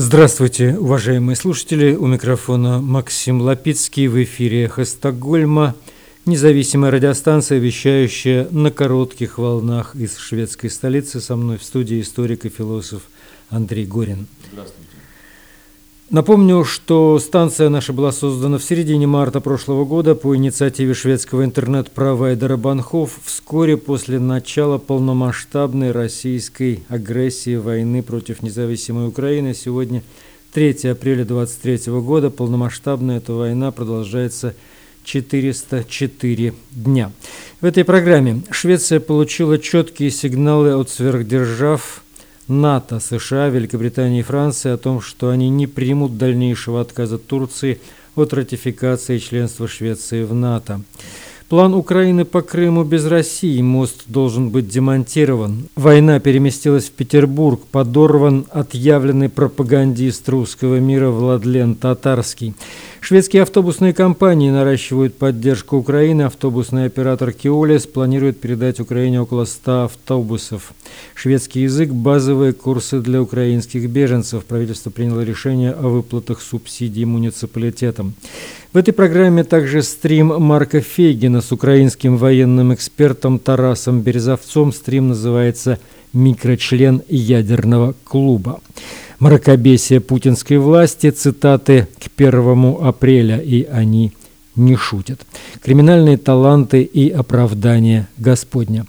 Здравствуйте, уважаемые слушатели. У микрофона Максим Лапицкий в эфире «Эхо Стокгольма», независимая радиостанция, вещающая на коротких волнах из шведской столицы. Со мной в студии историк и философ Андрей Горин. Здравствуйте. Напомню, что станция наша была создана в середине марта прошлого года по инициативе шведского интернет-провайдера Банхов вскоре после начала полномасштабной российской агрессии войны против независимой Украины. Сегодня 3 апреля 2023 года. Полномасштабная эта война продолжается 404 дня. В этой программе Швеция получила четкие сигналы от сверхдержав – НАТО, США, Великобритания и Франции о том, что они не примут дальнейшего отказа Турции от ратификации членства Швеции в НАТО. План Украины по Крыму без России. Мост должен быть демонтирован. Война переместилась в Петербург. Подорван отъявленный пропагандист русского мира Владлен Татарский. Шведские автобусные компании наращивают поддержку Украины. Автобусный оператор Киолис планирует передать Украине около 100 автобусов. Шведский язык – базовые курсы для украинских беженцев. Правительство приняло решение о выплатах субсидий муниципалитетам. В этой программе также стрим Марка Фейгина с украинским военным экспертом Тарасом Березовцом. Стрим называется «Микрочлен ядерного клуба» мракобесие путинской власти, цитаты к 1 апреля, и они не шутят. Криминальные таланты и оправдание Господня.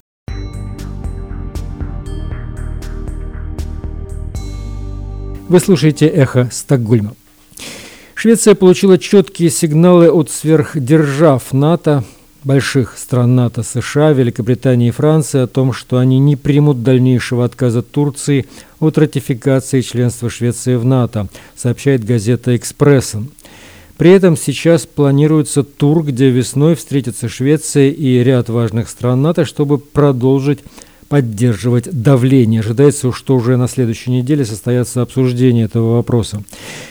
Вы слушаете «Эхо Стокгольма». Швеция получила четкие сигналы от сверхдержав НАТО – больших стран НАТО, США, Великобритании и Франции о том, что они не примут дальнейшего отказа Турции от ратификации членства Швеции в НАТО, сообщает газета «Экспрессен». При этом сейчас планируется тур, где весной встретятся Швеция и ряд важных стран НАТО, чтобы продолжить поддерживать давление. Ожидается, что уже на следующей неделе состоятся обсуждения этого вопроса.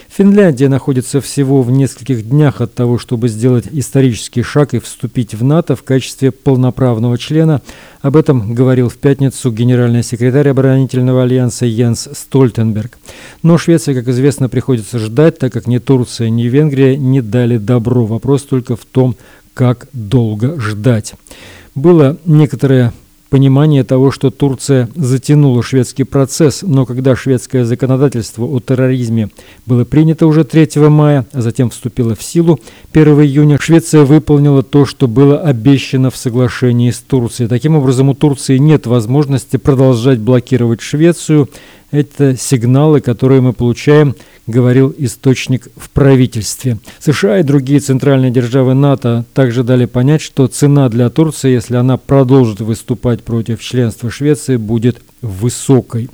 Финляндия находится всего в нескольких днях от того, чтобы сделать исторический шаг и вступить в НАТО в качестве полноправного члена. Об этом говорил в пятницу генеральный секретарь оборонительного альянса Янс Стольтенберг. Но Швеция, как известно, приходится ждать, так как ни Турция, ни Венгрия не дали добро. Вопрос только в том, как долго ждать. Было некоторое понимание того, что Турция затянула шведский процесс, но когда шведское законодательство о терроризме было принято уже 3 мая, а затем вступило в силу 1 июня, Швеция выполнила то, что было обещано в соглашении с Турцией. Таким образом, у Турции нет возможности продолжать блокировать Швецию. Это сигналы, которые мы получаем говорил источник в правительстве. США и другие центральные державы НАТО также дали понять, что цена для Турции, если она продолжит выступать против членства Швеции, будет высокой.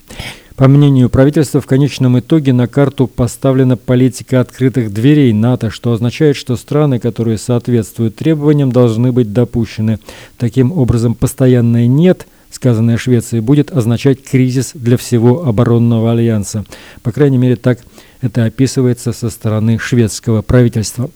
По мнению правительства, в конечном итоге на карту поставлена политика открытых дверей НАТО, что означает, что страны, которые соответствуют требованиям, должны быть допущены. Таким образом, постоянное «нет» сказанное Швеции, будет означать кризис для всего оборонного альянса. По крайней мере, так это описывается со стороны шведского правительства.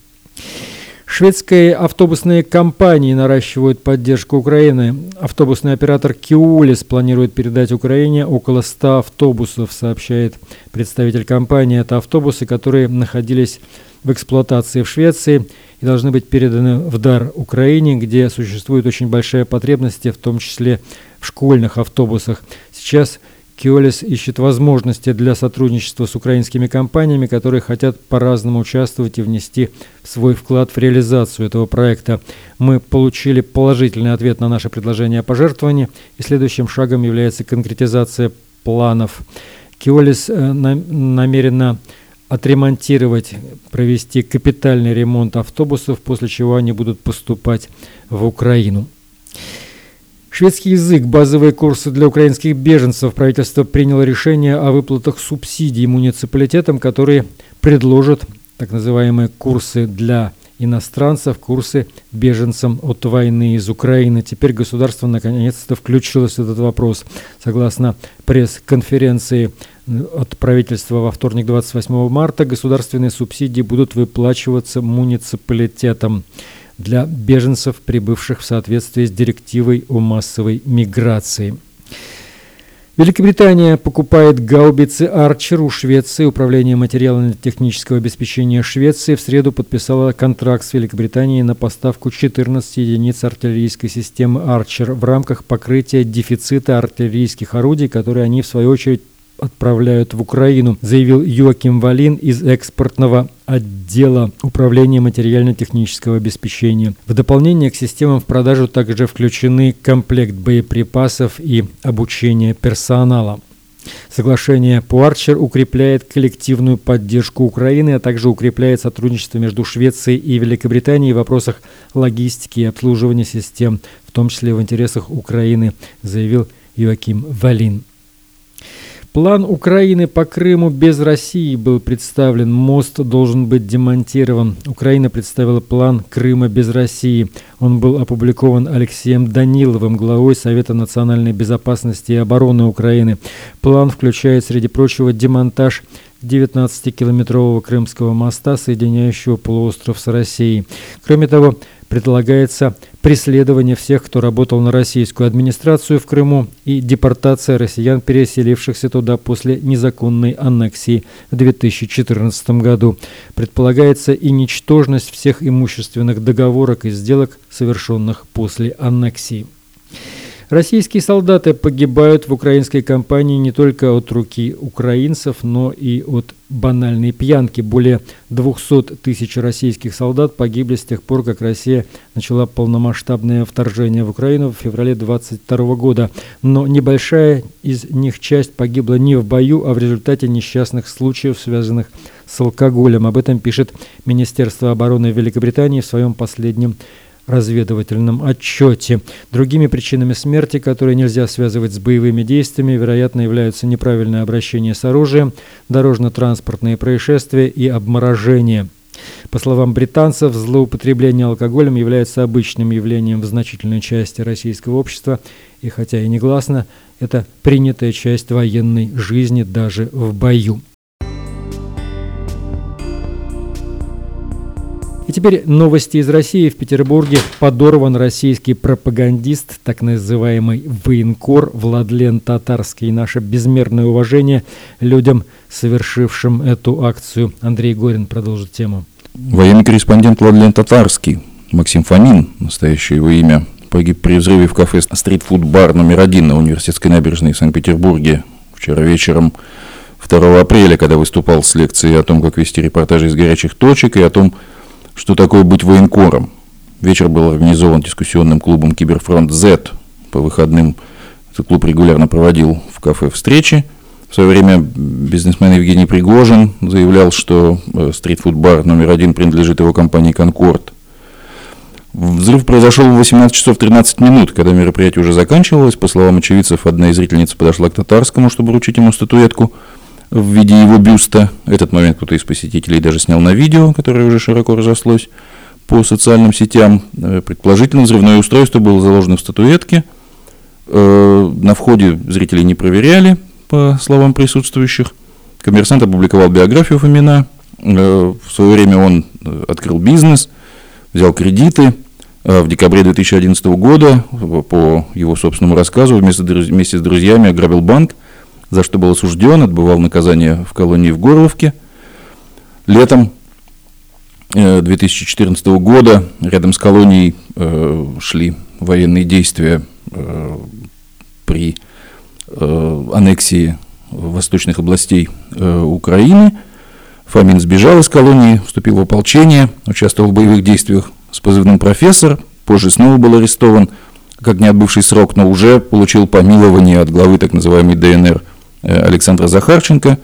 Шведские автобусные компании наращивают поддержку Украины. Автобусный оператор Киулис планирует передать Украине около 100 автобусов, сообщает представитель компании. Это автобусы, которые находились в эксплуатации в Швеции и должны быть переданы в дар Украине, где существует очень большая потребность, в том числе в школьных автобусах. Сейчас Киолис ищет возможности для сотрудничества с украинскими компаниями, которые хотят по-разному участвовать и внести свой вклад в реализацию этого проекта. Мы получили положительный ответ на наше предложение о пожертвовании, и следующим шагом является конкретизация планов. Киолис э, намерена отремонтировать, провести капитальный ремонт автобусов, после чего они будут поступать в Украину. Шведский язык, базовые курсы для украинских беженцев. Правительство приняло решение о выплатах субсидий муниципалитетам, которые предложат так называемые курсы для иностранцев, курсы беженцам от войны из Украины. Теперь государство наконец-то включилось в этот вопрос. Согласно пресс-конференции от правительства во вторник 28 марта, государственные субсидии будут выплачиваться муниципалитетам для беженцев, прибывших в соответствии с директивой о массовой миграции. Великобритания покупает гаубицы «Арчер» у Швеции. Управление материально-технического обеспечения Швеции в среду подписало контракт с Великобританией на поставку 14 единиц артиллерийской системы «Арчер» в рамках покрытия дефицита артиллерийских орудий, которые они, в свою очередь, отправляют в Украину, заявил Юаким Валин из экспортного отдела Управления материально-технического обеспечения. В дополнение к системам в продажу также включены комплект боеприпасов и обучение персонала. Соглашение по Арчер укрепляет коллективную поддержку Украины, а также укрепляет сотрудничество между Швецией и Великобританией в вопросах логистики и обслуживания систем, в том числе в интересах Украины, заявил Юаким Валин. План Украины по Крыму без России был представлен. Мост должен быть демонтирован. Украина представила план Крыма без России. Он был опубликован Алексеем Даниловым, главой Совета национальной безопасности и обороны Украины. План включает, среди прочего, демонтаж 19-километрового Крымского моста, соединяющего полуостров с Россией. Кроме того, Предлагается преследование всех, кто работал на российскую администрацию в Крыму и депортация россиян, переселившихся туда после незаконной аннексии в 2014 году. Предполагается и ничтожность всех имущественных договорок и сделок, совершенных после аннексии. Российские солдаты погибают в украинской кампании не только от руки украинцев, но и от банальной пьянки. Более 200 тысяч российских солдат погибли с тех пор, как Россия начала полномасштабное вторжение в Украину в феврале 22 года. Но небольшая из них часть погибла не в бою, а в результате несчастных случаев, связанных с алкоголем. Об этом пишет Министерство обороны Великобритании в своем последнем разведывательном отчете. Другими причинами смерти, которые нельзя связывать с боевыми действиями, вероятно, являются неправильное обращение с оружием, дорожно-транспортные происшествия и обморожение. По словам британцев, злоупотребление алкоголем является обычным явлением в значительной части российского общества, и хотя и негласно, это принятая часть военной жизни даже в бою. И теперь новости из России. В Петербурге подорван российский пропагандист, так называемый военкор Владлен Татарский. Наше безмерное уважение людям, совершившим эту акцию. Андрей Горин продолжит тему. Военный корреспондент Владлен Татарский, Максим Фомин, настоящее его имя, погиб при взрыве в кафе «Стритфуд-бар» номер один на Университетской набережной в Санкт-Петербурге вчера вечером 2 апреля, когда выступал с лекцией о том, как вести репортажи из горячих точек и о том, что такое быть военкором. Вечер был организован дискуссионным клубом «Киберфронт Z». По выходным этот клуб регулярно проводил в кафе встречи. В свое время бизнесмен Евгений Пригожин заявлял, что э, стритфуд-бар номер один принадлежит его компании «Конкорд». Взрыв произошел в 18 часов 13 минут, когда мероприятие уже заканчивалось. По словам очевидцев, одна из зрительниц подошла к Татарскому, чтобы вручить ему статуэтку – в виде его бюста. Этот момент кто-то из посетителей даже снял на видео, которое уже широко разошлось по социальным сетям. Э, предположительно, взрывное устройство было заложено в статуэтке. Э, на входе зрители не проверяли, по словам присутствующих. Коммерсант опубликовал биографию Фомина. Э, в свое время он открыл бизнес, взял кредиты. В декабре 2011 года, по его собственному рассказу, вместе с друзьями ограбил банк – за что был осужден, отбывал наказание в колонии в Горловке. Летом 2014 э, года рядом с колонией э, шли военные действия э, при аннексии восточных областей Украины. Фомин сбежал из колонии, вступил в ополчение, участвовал в боевых действиях с позывным «профессор», позже снова был арестован, как не отбывший срок, но уже получил помилование от главы так называемой ДНР Александра Захарченко.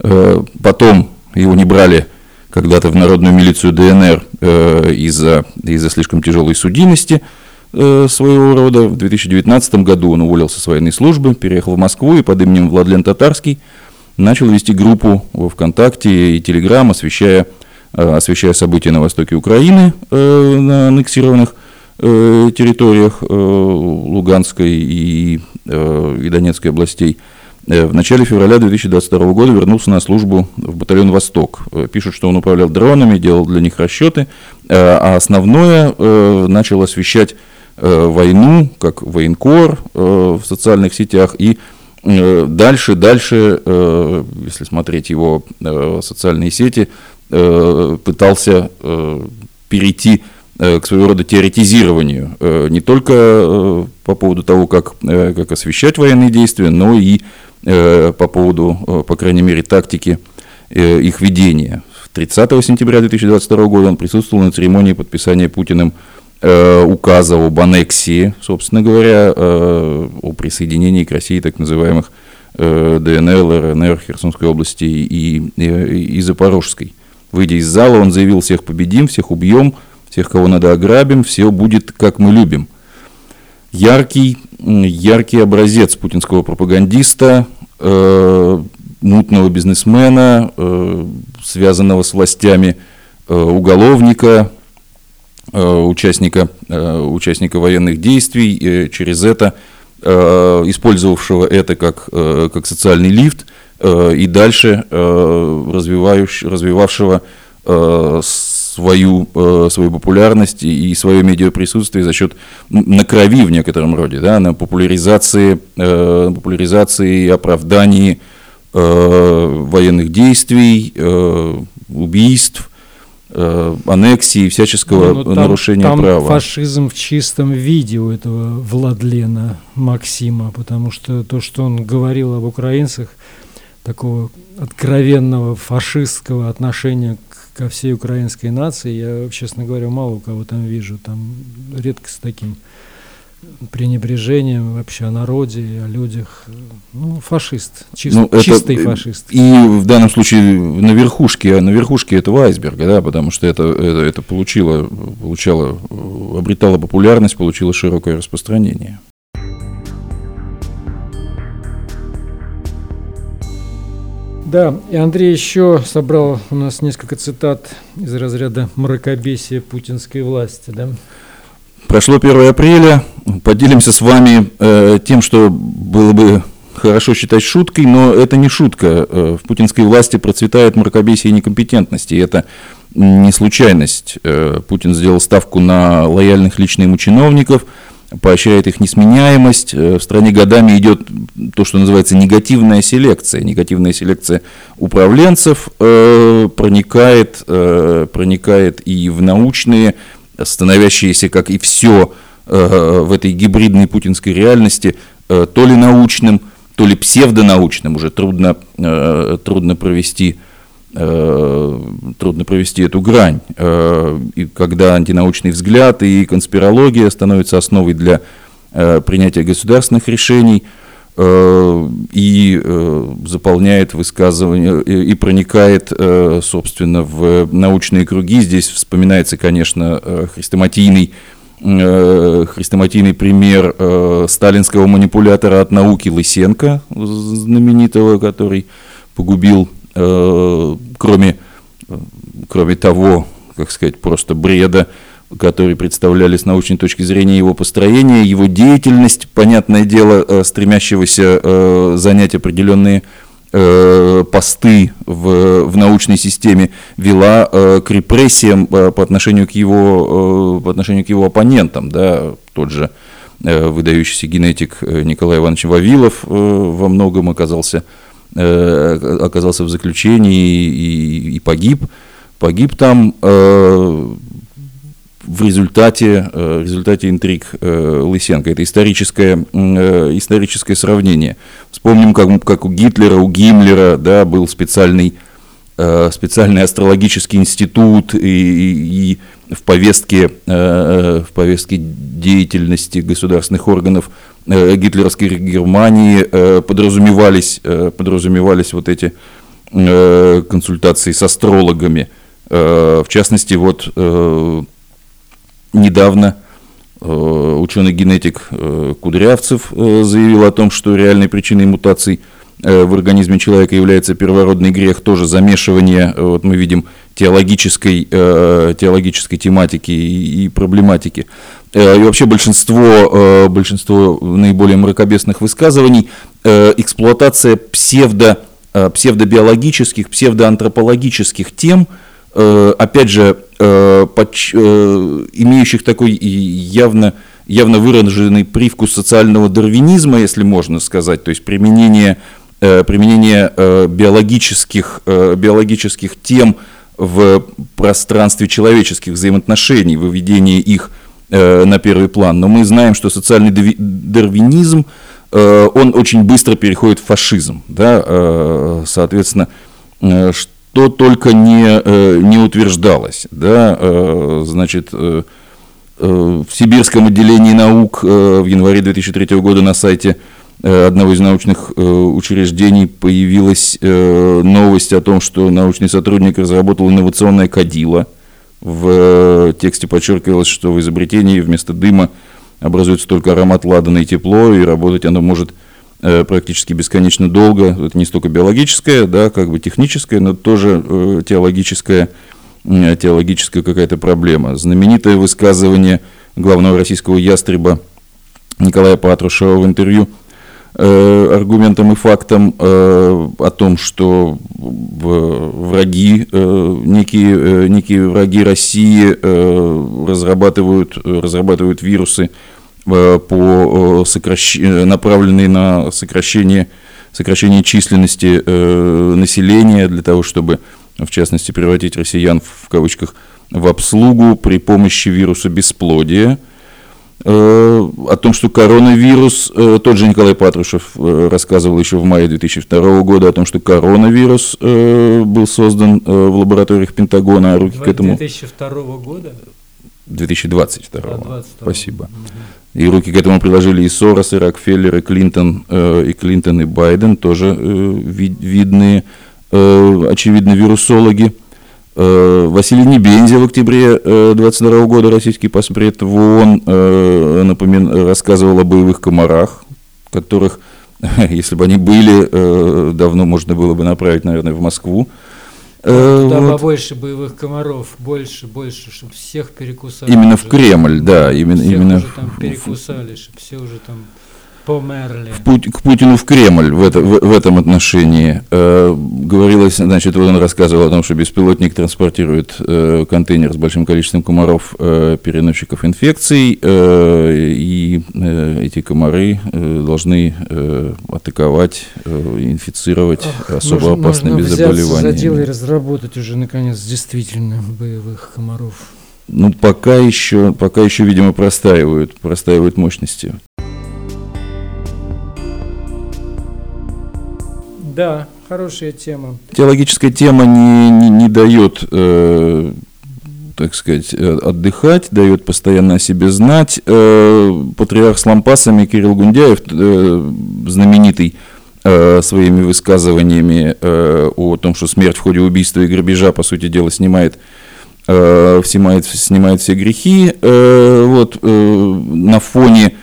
Э, потом его не брали когда-то в народную милицию ДНР э, из-за из слишком тяжелой судимости своего рода. В 2019 году он уволился с военной службы, переехал в Москву и под именем Владлен Татарский начал вести группу во ВКонтакте и Телеграм, освещая, освещая события на востоке Украины, на аннексированных территориях Луганской и, и Донецкой областей – Э, в начале февраля 2022 года вернулся на службу в батальон «Восток». Э, пишут, что он управлял дронами, делал для них расчеты, э, а основное начал освещать войну, как военкор в социальных сетях, и Дальше, дальше, если смотреть его социальные сети, пытался перейти к своего рода теоретизированию. Не только по поводу того, как, как освещать военные действия, но и по поводу, по крайней мере, тактики их ведения. 30 сентября 2022 года он присутствовал на церемонии подписания Путиным э, указа об аннексии, собственно говоря, э, о присоединении к России так называемых э, ДНР, ЛНР, Херсонской области и, и, и Запорожской. Выйдя из зала, он заявил, всех победим, всех убьем, всех, кого надо, ограбим, все будет, как мы любим. Яркий, яркий образец путинского пропагандиста, э, мутного бизнесмена, э, связанного с властями, э, уголовника, э, участника, участника военных действий, через это использовавшего это как, как социальный лифт и дальше развивавшего свою, свою популярность и свое медиаприсутствие за счет на крови в некотором роде, да, на популяризации, популяризации и оправдании Э, военных действий, э, убийств, э, аннексии, всяческого ну, там, нарушения там права. фашизм в чистом виде у этого Владлена Максима, потому что то, что он говорил об украинцах, такого откровенного фашистского отношения ко всей украинской нации, я, честно говоря, мало у кого там вижу, там редко с таким пренебрежением вообще о народе, о людях. Ну, фашист, чист, ну, это, чистый фашист. И в данном случае на верхушке, на верхушке этого айсберга, да, потому что это, это, это получило, получало, обретало популярность, получило широкое распространение. Да, и Андрей еще собрал у нас несколько цитат из разряда мракобесия путинской власти, да? Прошло 1 апреля, поделимся с вами э, тем, что было бы хорошо считать шуткой, но это не шутка. Э, в путинской власти процветает мракобесие и некомпетентность, и это не случайность. Э, Путин сделал ставку на лояльных лично ему чиновников, поощряет их несменяемость. Э, в стране годами идет то, что называется негативная селекция. Негативная селекция управленцев э, проникает, э, проникает и в научные становящиеся, как и все в этой гибридной путинской реальности, то ли научным, то ли псевдонаучным, уже трудно, трудно провести трудно провести эту грань. И когда антинаучный взгляд и конспирология становятся основой для принятия государственных решений – Э, и э, заполняет высказывания и проникает, э, собственно, в научные круги. Здесь вспоминается, конечно, хрестоматийный хрестоматийный пример сталинского манипулятора от науки Лысенко, знаменитого, который погубил, кроме, кроме того, как сказать, просто бреда, которые представляли с научной точки зрения его построения, его деятельность, понятное дело, э, стремящегося э, занять определенные э, посты в, в научной системе, вела к репрессиям по отношению к его, по отношению к его оппонентам, да, тот же выдающийся генетик Николай Иванович Вавилов во многом оказался, оказался в заключении и, и погиб. Погиб там в результате, э, в результате интриг э, Лысенко. Это историческое, э, историческое сравнение. Вспомним, как, как у Гитлера, у Гиммлера да, был специальный, специальный астрологический институт, и, и, и в, повестке, в повестке деятельности государственных органов гитлеровской Германии подразумевались, подразумевались вот эти консультации с астрологами. В частности, вот недавно э, ученый-генетик э, Кудрявцев э, заявил о том, что реальной причиной мутаций в организме человека является первородный грех, тоже замешивание, вот мы видим, теологической, теологической тематики и проблематики. И вообще большинство, большинство наиболее мракобесных высказываний эксплуатация псевдо, псевдобиологических, псевдоантропологических тем – Э, опять же, э, э, имеющих такой явно, явно выраженный привкус социального дарвинизма, если можно сказать, то есть применение, э, применение э, биологических, э, биологических тем в пространстве человеческих взаимоотношений, выведение их на первый план. Но мы знаем, что социальный дарвинизм, он очень быстро переходит в фашизм. Да? Соответственно, что только не, не утверждалось. Да? Значит, Э, в Сибирском отделении наук э, в январе 2003 года на сайте э, одного из научных учреждений появилась новость о том, что научный сотрудник разработал инновационное кадило. В тексте подчеркивалось, что в изобретении вместо дыма образуется только аромат ладана и тепло, и работать оно может практически бесконечно долго. Это не столько биологическое, да, как бы техническое, но тоже теологическое теологическая какая-то проблема. Знаменитое высказывание главного российского ястреба Николая Патрушева в интервью э, аргументом и фактом э, о том, что враги, э, некие, некие враги России разрабатывают, разрабатывают вирусы по сокращ... направленные на сокращение, сокращение численности населения для того, чтобы в частности, превратить россиян, в кавычках, в обслугу при помощи вируса бесплодия. Э, о том, что коронавирус, э, тот же Николай Патрушев э, рассказывал еще в мае 2002 года о том, что коронавирус был создан в лабораториях Пентагона, а руки к этому... 2002 года? 2022. А, Спасибо. Угу. И руки к этому приложили и Сорос, и Рокфеллер, и Клинтон, и Клинтон, и Байден, тоже видные очевидно, вирусологи. Э, Василий Небензя в октябре 22 э, года, российский поспред в ООН, напомин, рассказывал о боевых комарах, которых, если бы они были, давно можно было бы направить, наверное, в Москву. Туда вот. побольше боевых комаров, больше, больше, чтобы всех перекусали. Именно в Кремль, да, именно. Всех именно уже там перекусали, чтобы все уже там Померли. В Пу- к Путину в Кремль в, это, в, в этом отношении. Э, говорилось, значит, вот он рассказывал о том, что беспилотник транспортирует э, контейнер с большим количеством комаров, э, переносчиков инфекций, э, и э, эти комары э, должны э, атаковать, э, инфицировать Ах, особо нужно, опасными нужно заболеваниями. за дело и разработать уже, наконец, действительно боевых комаров. Ну, пока еще, пока еще, видимо, простаивают, простаивают мощности. Да, хорошая тема. Теологическая тема не, не, не дает, э, так сказать, э, отдыхать, дает постоянно о себе знать. Э, патриарх с лампасами Кирилл Гундяев, э, знаменитый э, своими высказываниями э, о том, что смерть в ходе убийства и грабежа, по сути дела, снимает э, снимает, снимает все грехи. Э, вот, на фоне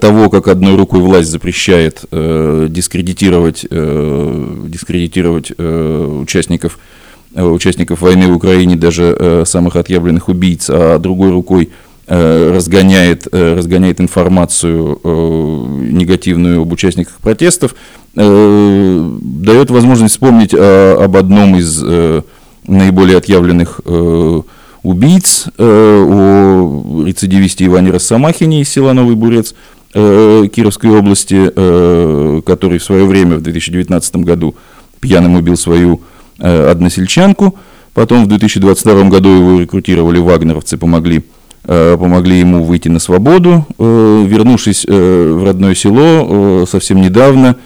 того, как одной рукой власть запрещает э, дискредитировать, э, дискредитировать э, участников, э, участников войны в Украине, даже э, самых отъявленных убийц, а другой рукой э, разгоняет, э, разгоняет информацию э, негативную об участниках протестов, э, дает возможность вспомнить э, об одном из э, наиболее отъявленных э, убийц, э, о рецидивисте Иване Росомахине из села Новый Бурец э, Кировской области, э, который в свое время, в 2019 году, пьяным убил свою односельчанку. Потом в 2022 году его рекрутировали вагнеровцы, помогли, помогли ему выйти на свободу. Вернувшись в родное село совсем недавно,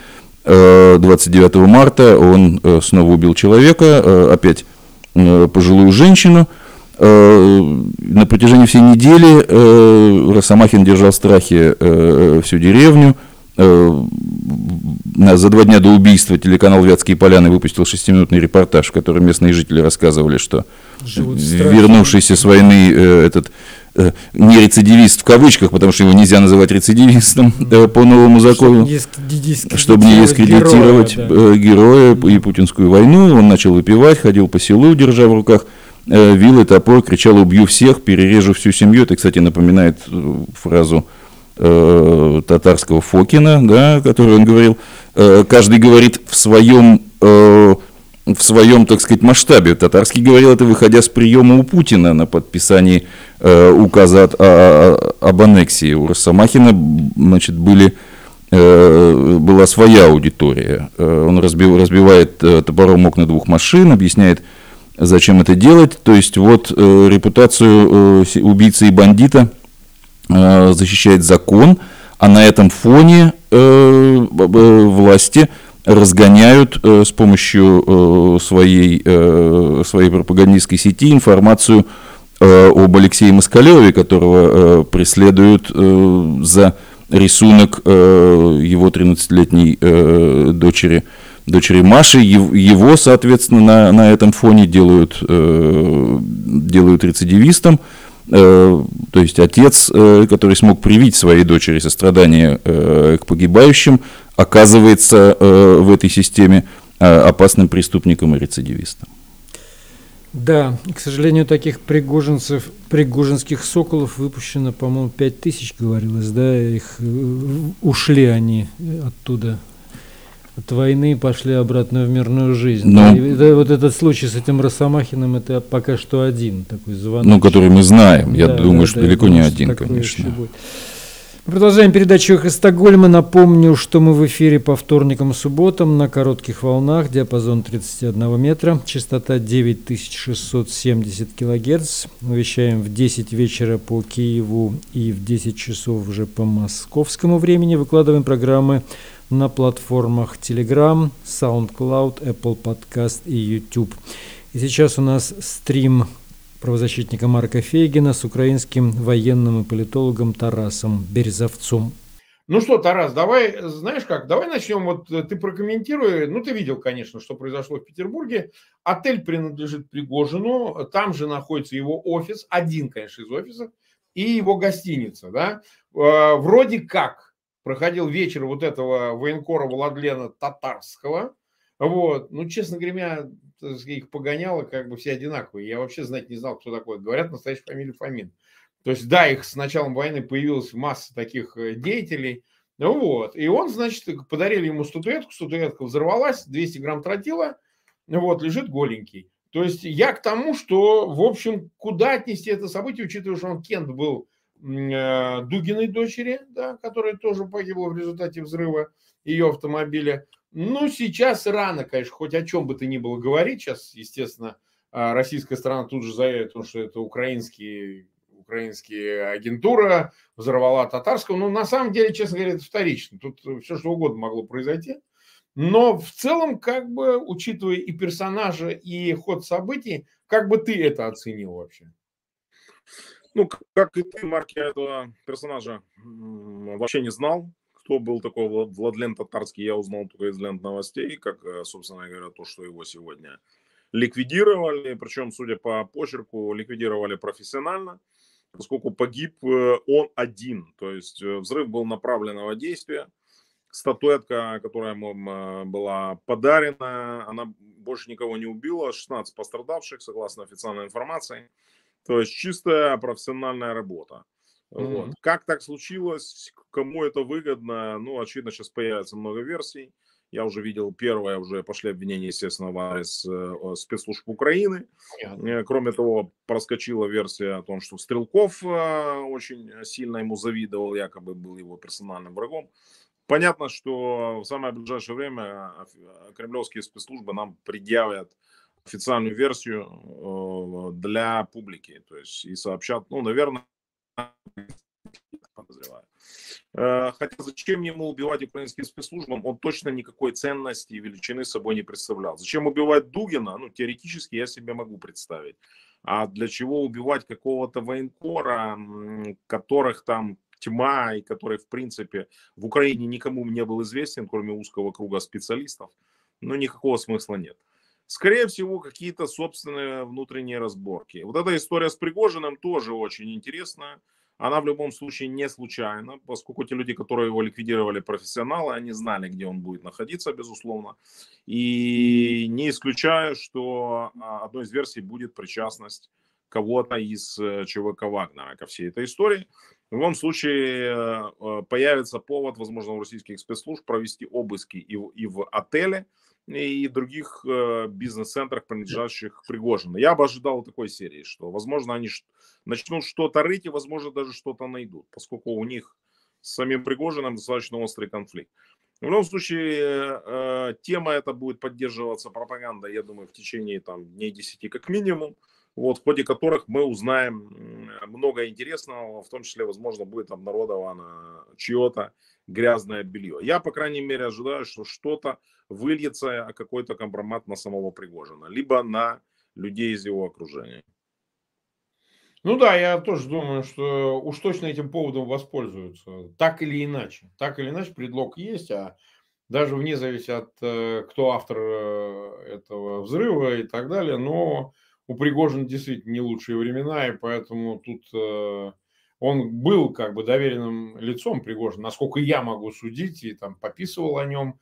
29 марта, он снова убил человека, опять пожилую женщину – Э, на протяжении всей недели э, Росомахин держал в страхе э, всю деревню. За два дня до убийства телеканал «Вятские поляны» выпустил шестиминутный репортаж, в котором местные жители рассказывали, что вернувшийся с войны этот не рецидивист в кавычках, потому что его нельзя называть рецидивистом по новому закону, чтобы не дискредитировать героя, да. героя и путинскую войну. Он начал выпивать, ходил по селу, держа в руках Э, вилы, топор, кричал «убью всех, перережу всю семью». Это, кстати, напоминает э, фразу э, татарского Фокина, да, который он говорил. Э, каждый говорит в своем, э, в своем, так сказать, масштабе. Татарский говорил это, выходя с приема у Путина на подписании указа от, о, об аннексии. У Росомахина значит, были, была своя аудитория. Он разбив, разбивает топором окна двух машин, объясняет, зачем это делать. То есть вот репутацию убийцы и бандита защищает закон, а на этом фоне власти разгоняют э, с помощью э, своей, э, своей пропагандистской сети информацию э, об Алексее Москалеве, которого э, преследуют э, за рисунок э, его 13-летней э, дочери, дочери Маши. Его, соответственно, на, на этом фоне делают, э, делают рецидивистом. Э, то есть отец, э, который смог привить своей дочери сострадание э, к погибающим, оказывается в этой системе опасным преступником и рецидивистом. Да, к сожалению, таких пригожинцев, пригожинских соколов выпущено, по-моему, 5 тысяч, говорилось, да, их ушли они оттуда от войны пошли обратно в мирную жизнь. Но... И это, вот этот случай с этим Росомахиным, это пока что один такой звонок. Ну, который мы знаем. Я да, думаю, да, что да, далеко думаю, не один, конечно. Мы продолжаем передачу «Эхо Стокгольма». Напомню, что мы в эфире по вторникам и субботам на коротких волнах, диапазон 31 метра, частота 9670 килогерц. Мы вещаем в 10 вечера по Киеву и в 10 часов уже по московскому времени. Выкладываем программы на платформах Telegram, SoundCloud, Apple Podcast и YouTube. И сейчас у нас стрим правозащитника Марка Фейгина с украинским военным и политологом Тарасом Березовцом. Ну что, Тарас, давай, знаешь как, давай начнем, вот ты прокомментируй, ну ты видел, конечно, что произошло в Петербурге, отель принадлежит Пригожину, там же находится его офис, один, конечно, из офисов, и его гостиница, да, э, вроде как проходил вечер вот этого военкора Владлена Татарского. Вот. Ну, честно говоря, их погоняло как бы все одинаковые. Я вообще знать не знал, кто такой. Говорят, настоящая фамилия Фомин. То есть, да, их с началом войны появилась масса таких э, деятелей. Вот. И он, значит, подарили ему статуэтку. Статуэтка взорвалась, 200 грамм тротила. Вот, лежит голенький. То есть я к тому, что, в общем, куда отнести это событие, учитывая, что он Кент был Дугиной дочери, да, которая тоже погибла в результате взрыва ее автомобиля. Ну, сейчас рано, конечно, хоть о чем бы то ни было говорить. Сейчас, естественно, а, российская сторона тут же заявит, что это украинские, украинские агентура взорвала татарского. Но на самом деле, честно говоря, это вторично. Тут все что угодно могло произойти. Но в целом, как бы, учитывая и персонажа, и ход событий, как бы ты это оценил вообще? Ну, как и ты, Марк, я этого персонажа вообще не знал. Кто был такой Владлен Татарский, я узнал только из лент новостей, как, э, собственно говоря, то, что его сегодня ликвидировали. Причем, судя по почерку, ликвидировали профессионально, поскольку погиб э, он один. То есть э, взрыв был направленного действия. Статуэтка, которая ему была подарена, она больше никого не убила. 16 пострадавших, согласно официальной информации. То есть чистая профессиональная работа. Mm-hmm. Вот. Как так случилось, кому это выгодно, ну, очевидно, сейчас появится много версий. Я уже видел первое, уже пошли обвинения, естественно, в адрес э, спецслужб Украины. Yeah. Э, кроме того, проскочила версия о том, что Стрелков э, очень сильно ему завидовал, якобы был его персональным врагом. Понятно, что в самое ближайшее время кремлевские спецслужбы нам предъявят официальную версию э, для публики, то есть и сообщат, ну, наверное, подозреваю. Э, хотя зачем ему убивать украинским спецслужбам, он точно никакой ценности и величины собой не представлял. Зачем убивать Дугина, ну, теоретически я себе могу представить. А для чего убивать какого-то военкора, которых там тьма, и который, в принципе, в Украине никому не был известен, кроме узкого круга специалистов, ну, никакого смысла нет скорее всего, какие-то собственные внутренние разборки. Вот эта история с Пригожиным тоже очень интересная. Она в любом случае не случайна, поскольку те люди, которые его ликвидировали, профессионалы, они знали, где он будет находиться, безусловно. И не исключаю, что а, одной из версий будет причастность кого-то из э, ЧВК Вагнера ко всей этой истории. В любом случае э, появится повод, возможно, у российских спецслужб провести обыски и в, и в отеле, и других э, бизнес-центрах, принадлежащих Пригожину. Я бы ожидал такой серии, что, возможно, они начнут что-то рыть и, возможно, даже что-то найдут, поскольку у них с самим Пригожиным достаточно острый конфликт. В любом случае, э, тема эта будет поддерживаться пропагандой, я думаю, в течение там, дней 10 как минимум, вот, в ходе которых мы узнаем много интересного, в том числе, возможно, будет обнародовано чье-то грязное белье. Я, по крайней мере, ожидаю, что что-то выльется, а какой-то компромат на самого Пригожина, либо на людей из его окружения. Ну да, я тоже думаю, что уж точно этим поводом воспользуются. Так или иначе. Так или иначе, предлог есть, а даже вне зависимости от э, кто автор э, этого взрыва и так далее, но у Пригожина действительно не лучшие времена, и поэтому тут э, он был как бы доверенным лицом Пригожина, насколько я могу судить, и там пописывал о нем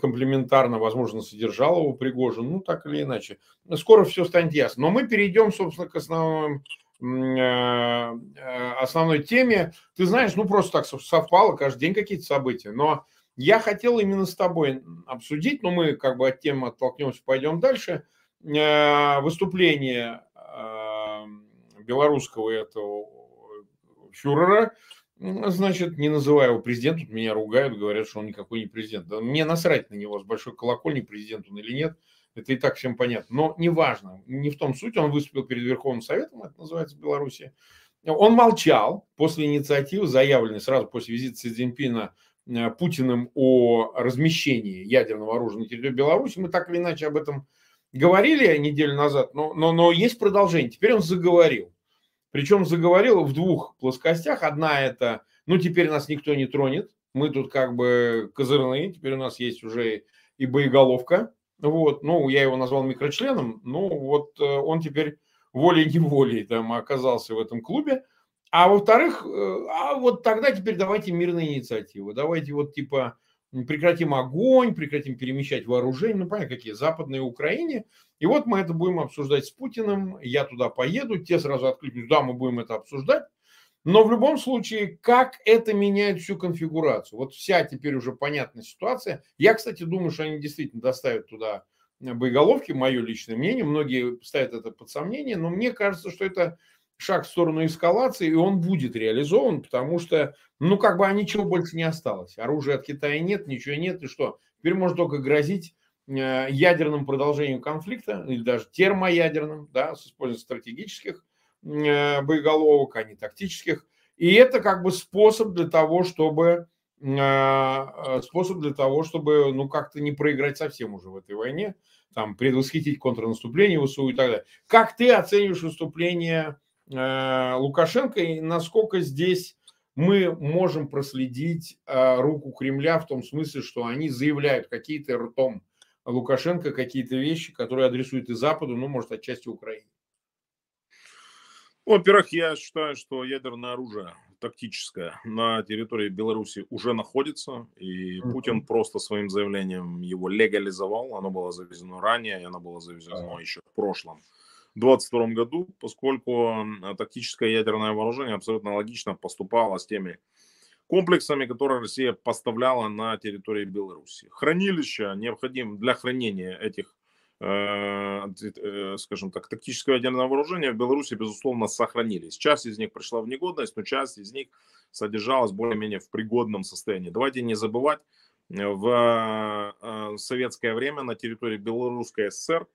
комплементарно, возможно, содержал его Пригожин, ну так или иначе. Скоро все станет ясно. Но мы перейдем, собственно, к основным Э, э, основной теме. Ты знаешь, ну просто так совпало, каждый день какие-то события. Но я хотел именно с тобой обсудить, но мы как бы от темы оттолкнемся, пойдем дальше. Э, выступление белорусского этого фюрера, значит, не называя его президентом, меня ругают, говорят, что он никакой не президент. Да мне насрать на него, с большой колокольни, президент он или нет. Это и так всем понятно. Но неважно, не в том суть. Он выступил перед Верховным Советом, это называется в Беларуси. Он молчал после инициативы, заявленной сразу после визита Си Цзиньпина э, Путиным о размещении ядерного оружия на территории Беларуси. Мы так или иначе об этом говорили неделю назад, но, но, но есть продолжение. Теперь он заговорил. Причем заговорил в двух плоскостях. Одна это, ну теперь нас никто не тронет, мы тут как бы козырные, теперь у нас есть уже и боеголовка, вот, ну, я его назвал микрочленом, ну, вот э, он теперь волей-неволей там оказался в этом клубе. А во-вторых, э, а вот тогда теперь давайте мирные инициативы. Давайте вот типа прекратим огонь, прекратим перемещать вооружение, ну, понятно, какие, западные Украине. И вот мы это будем обсуждать с Путиным, я туда поеду, те сразу откликнутся, да, мы будем это обсуждать. Но в любом случае, как это меняет всю конфигурацию? Вот вся теперь уже понятная ситуация. Я, кстати, думаю, что они действительно доставят туда боеголовки, мое личное мнение. Многие ставят это под сомнение, но мне кажется, что это шаг в сторону эскалации, и он будет реализован, потому что, ну, как бы а ничего больше не осталось. Оружия от Китая нет, ничего нет, и что? Теперь можно только грозить э, ядерным продолжением конфликта, или даже термоядерным, да, с использованием стратегических Э, боеголовок, а не тактических. И это как бы способ для того, чтобы э, способ для того, чтобы ну как-то не проиграть совсем уже в этой войне, там предвосхитить контрнаступление ВСУ и так далее. Как ты оцениваешь выступление Лукашенко и насколько здесь мы можем проследить руку Кремля в том смысле, что они заявляют какие-то ртом Лукашенко какие-то вещи, которые адресуют и Западу, ну, может, отчасти Украине. Во-первых, я считаю, что ядерное оружие тактическое на территории Беларуси уже находится, и mm-hmm. Путин просто своим заявлением его легализовал. Оно было завезено ранее, и оно было завезено mm-hmm. еще в прошлом, 2022 году, поскольку тактическое ядерное вооружение абсолютно логично поступало с теми комплексами, которые Россия поставляла на территории Беларуси. Хранилища необходим для хранения этих Э, э, скажем так, тактического ядерного вооружения в Беларуси, безусловно, сохранились. Часть из них пришла в негодность, но часть из них содержалась более-менее в пригодном состоянии. Давайте не забывать, э, в советское время на территории Белорусской ССР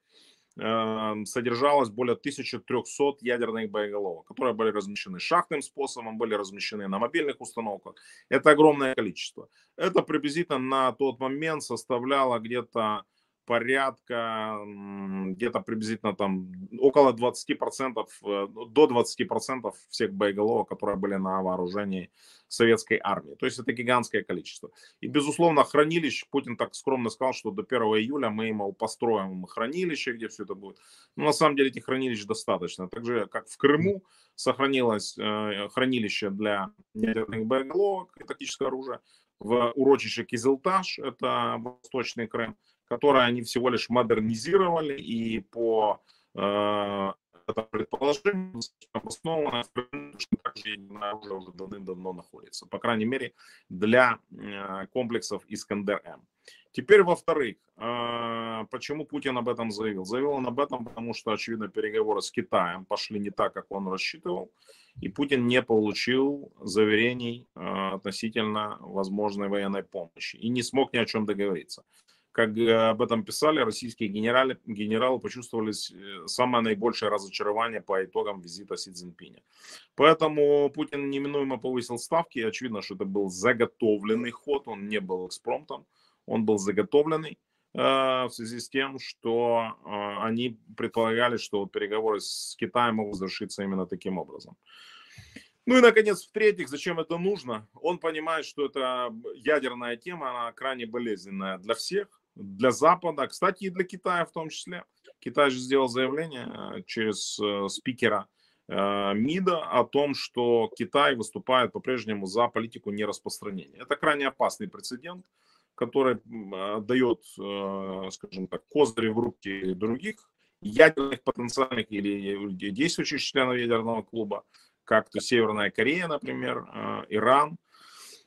содержалось более 1300 ядерных боеголовок, которые были размещены шахтным способом, были размещены на мобильных установках. Это огромное количество. Это приблизительно на тот момент составляло где-то порядка где-то приблизительно там около 20%, э, до 20% всех боеголовок, которые были на вооружении советской армии. То есть это гигантское количество. И, безусловно, хранилищ, Путин так скромно сказал, что до 1 июля мы, мол, построим хранилище, где все это будет. Но на самом деле этих хранилищ достаточно. Так же, как в Крыму сохранилось э, хранилище для ядерных боеголовок и тактического оружия, в урочище Кизилташ, это Восточный Крым, которое они всего лишь модернизировали и по э, это предположение также оружие уже давным-давно находится, по крайней мере, для э, комплексов Искандер-М. Теперь, во-вторых, а, почему Путин об этом заявил? Заявил он об этом, потому что, очевидно, переговоры с Китаем пошли не так, как он рассчитывал, и Путин не получил заверений а, относительно возможной военной помощи и не смог ни о чем договориться. Как об этом писали, российские генералы, генералы почувствовали э, самое наибольшее разочарование по итогам визита Си Цзиньпиня. Поэтому Путин неминуемо повысил ставки. Очевидно, что это был заготовленный ход, он не был экспромтом он был заготовленный э, в связи с тем, что э, они предполагали, что переговоры с Китаем могут завершиться именно таким образом. Ну и, наконец, в-третьих, зачем это нужно? Он понимает, что это ядерная тема, она крайне болезненная для всех, для Запада, кстати, и для Китая в том числе. Китай же сделал заявление э, через спикера МИДа о том, что Китай выступает по-прежнему за политику нераспространения. Это крайне опасный прецедент который дает, скажем так, козыри в руки других ядерных потенциальных или действующих членов ядерного клуба, как то Северная Корея, например, Иран.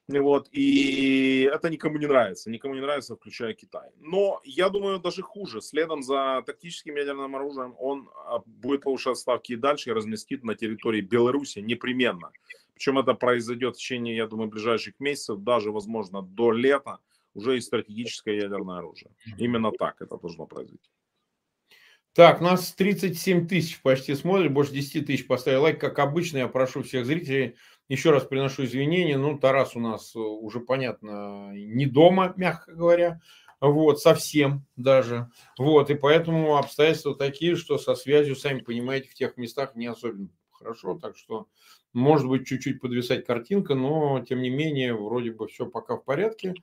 Вот, и это никому не нравится, никому не нравится, включая Китай. Но я думаю, даже хуже. Следом за тактическим ядерным оружием он будет повышать ставки и дальше и разместит на территории Беларуси непременно. Причем это произойдет в течение, я думаю, ближайших месяцев, даже, возможно, до лета уже и стратегическое ядерное оружие. Именно так это должно произойти. Так, нас 37 тысяч почти смотрят, больше 10 тысяч поставили лайк. Как обычно, я прошу всех зрителей, еще раз приношу извинения. Ну, Тарас у нас э, уже, понятно, не дома, мягко говоря. Вот, совсем даже. Вот, и поэтому обстоятельства такие, что со связью, сами понимаете, в тех местах не особенно хорошо. Так что, может быть, чуть-чуть подвисать картинка, но, тем не менее, вроде бы все пока в порядке.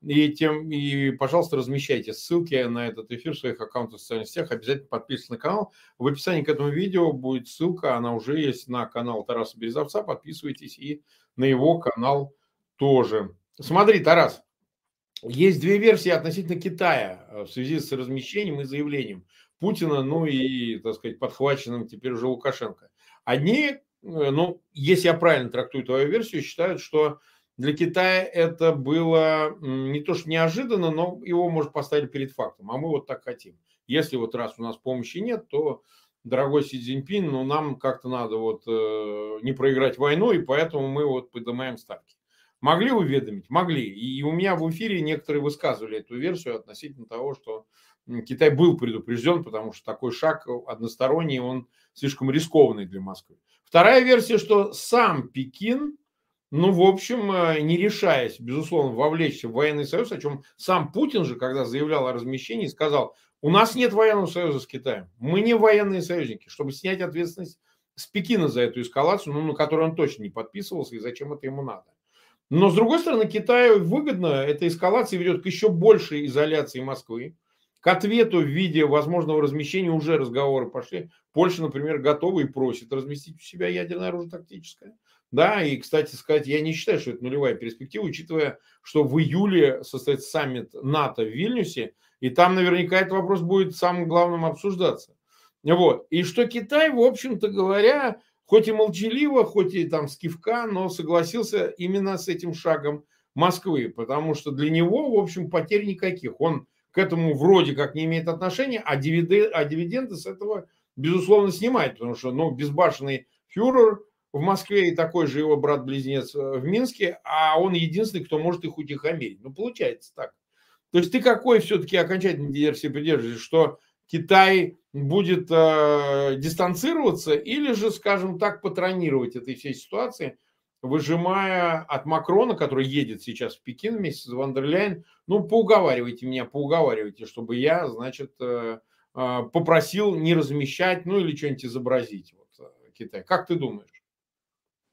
И, тем, и, пожалуйста, размещайте ссылки на этот эфир в своих аккаунтах в социальных сетях. Обязательно подписывайтесь на канал. В описании к этому видео будет ссылка, она уже есть на канал Тараса Березовца. Подписывайтесь и на его канал тоже. Смотри, Тарас, есть две версии относительно Китая э, в связи с размещением и заявлением Путина, ну и, так сказать, подхваченным теперь уже Лукашенко. Одни, э, ну, если я правильно трактую твою версию, считают, что для Китая это было не то что неожиданно, но его, может, поставили перед фактом. А мы вот так хотим. Если вот раз у нас помощи нет, то, дорогой Си Цзиньпин, ну, нам как-то надо вот э, не проиграть войну, и поэтому мы вот поднимаем ставки. Могли уведомить? Могли. И у меня в эфире некоторые высказывали эту версию относительно того, что Китай был предупрежден, потому что такой шаг односторонний, он слишком рискованный для Москвы. Вторая версия, что сам Пекин ну, в общем, э, не решаясь, безусловно, вовлечься в военный союз, о чем сам Путин же, когда заявлял о размещении, сказал, у нас нет военного союза с Китаем, мы не военные союзники, чтобы снять ответственность с Пекина за эту эскалацию, ну, на которую он точно не подписывался, и зачем это ему надо. Но, с другой стороны, Китаю выгодно, эта эскалация ведет к еще большей изоляции Москвы, к ответу в виде возможного размещения уже разговоры пошли. Польша, например, готова и просит разместить у себя ядерное оружие тактическое. Да, и, кстати сказать, я не считаю, что это нулевая перспектива, учитывая, что в июле состоится саммит НАТО в Вильнюсе, и там наверняка этот вопрос будет самым главным обсуждаться. Вот. И что Китай, в общем-то говоря, хоть и молчаливо, хоть и там скивка, но согласился именно с этим шагом Москвы, потому что для него, в общем, потерь никаких. Он к этому вроде как не имеет отношения, а дивиденды, а дивиденды с этого, безусловно, снимает, потому что, ну, безбашенный фюрер – в Москве и такой же его брат-близнец э, в Минске, а он единственный, кто может их утихомирить. Ну, получается так. То есть ты какой все-таки окончательной версии придерживаешься, что Китай будет э, дистанцироваться или же, скажем так, патронировать этой всей ситуации, выжимая от Макрона, который едет сейчас в Пекин вместе с Вандерляйн, ну, поуговаривайте меня, поуговаривайте, чтобы я, значит, э, э, попросил не размещать, ну, или что-нибудь изобразить вот, э, Китай. Как ты думаешь?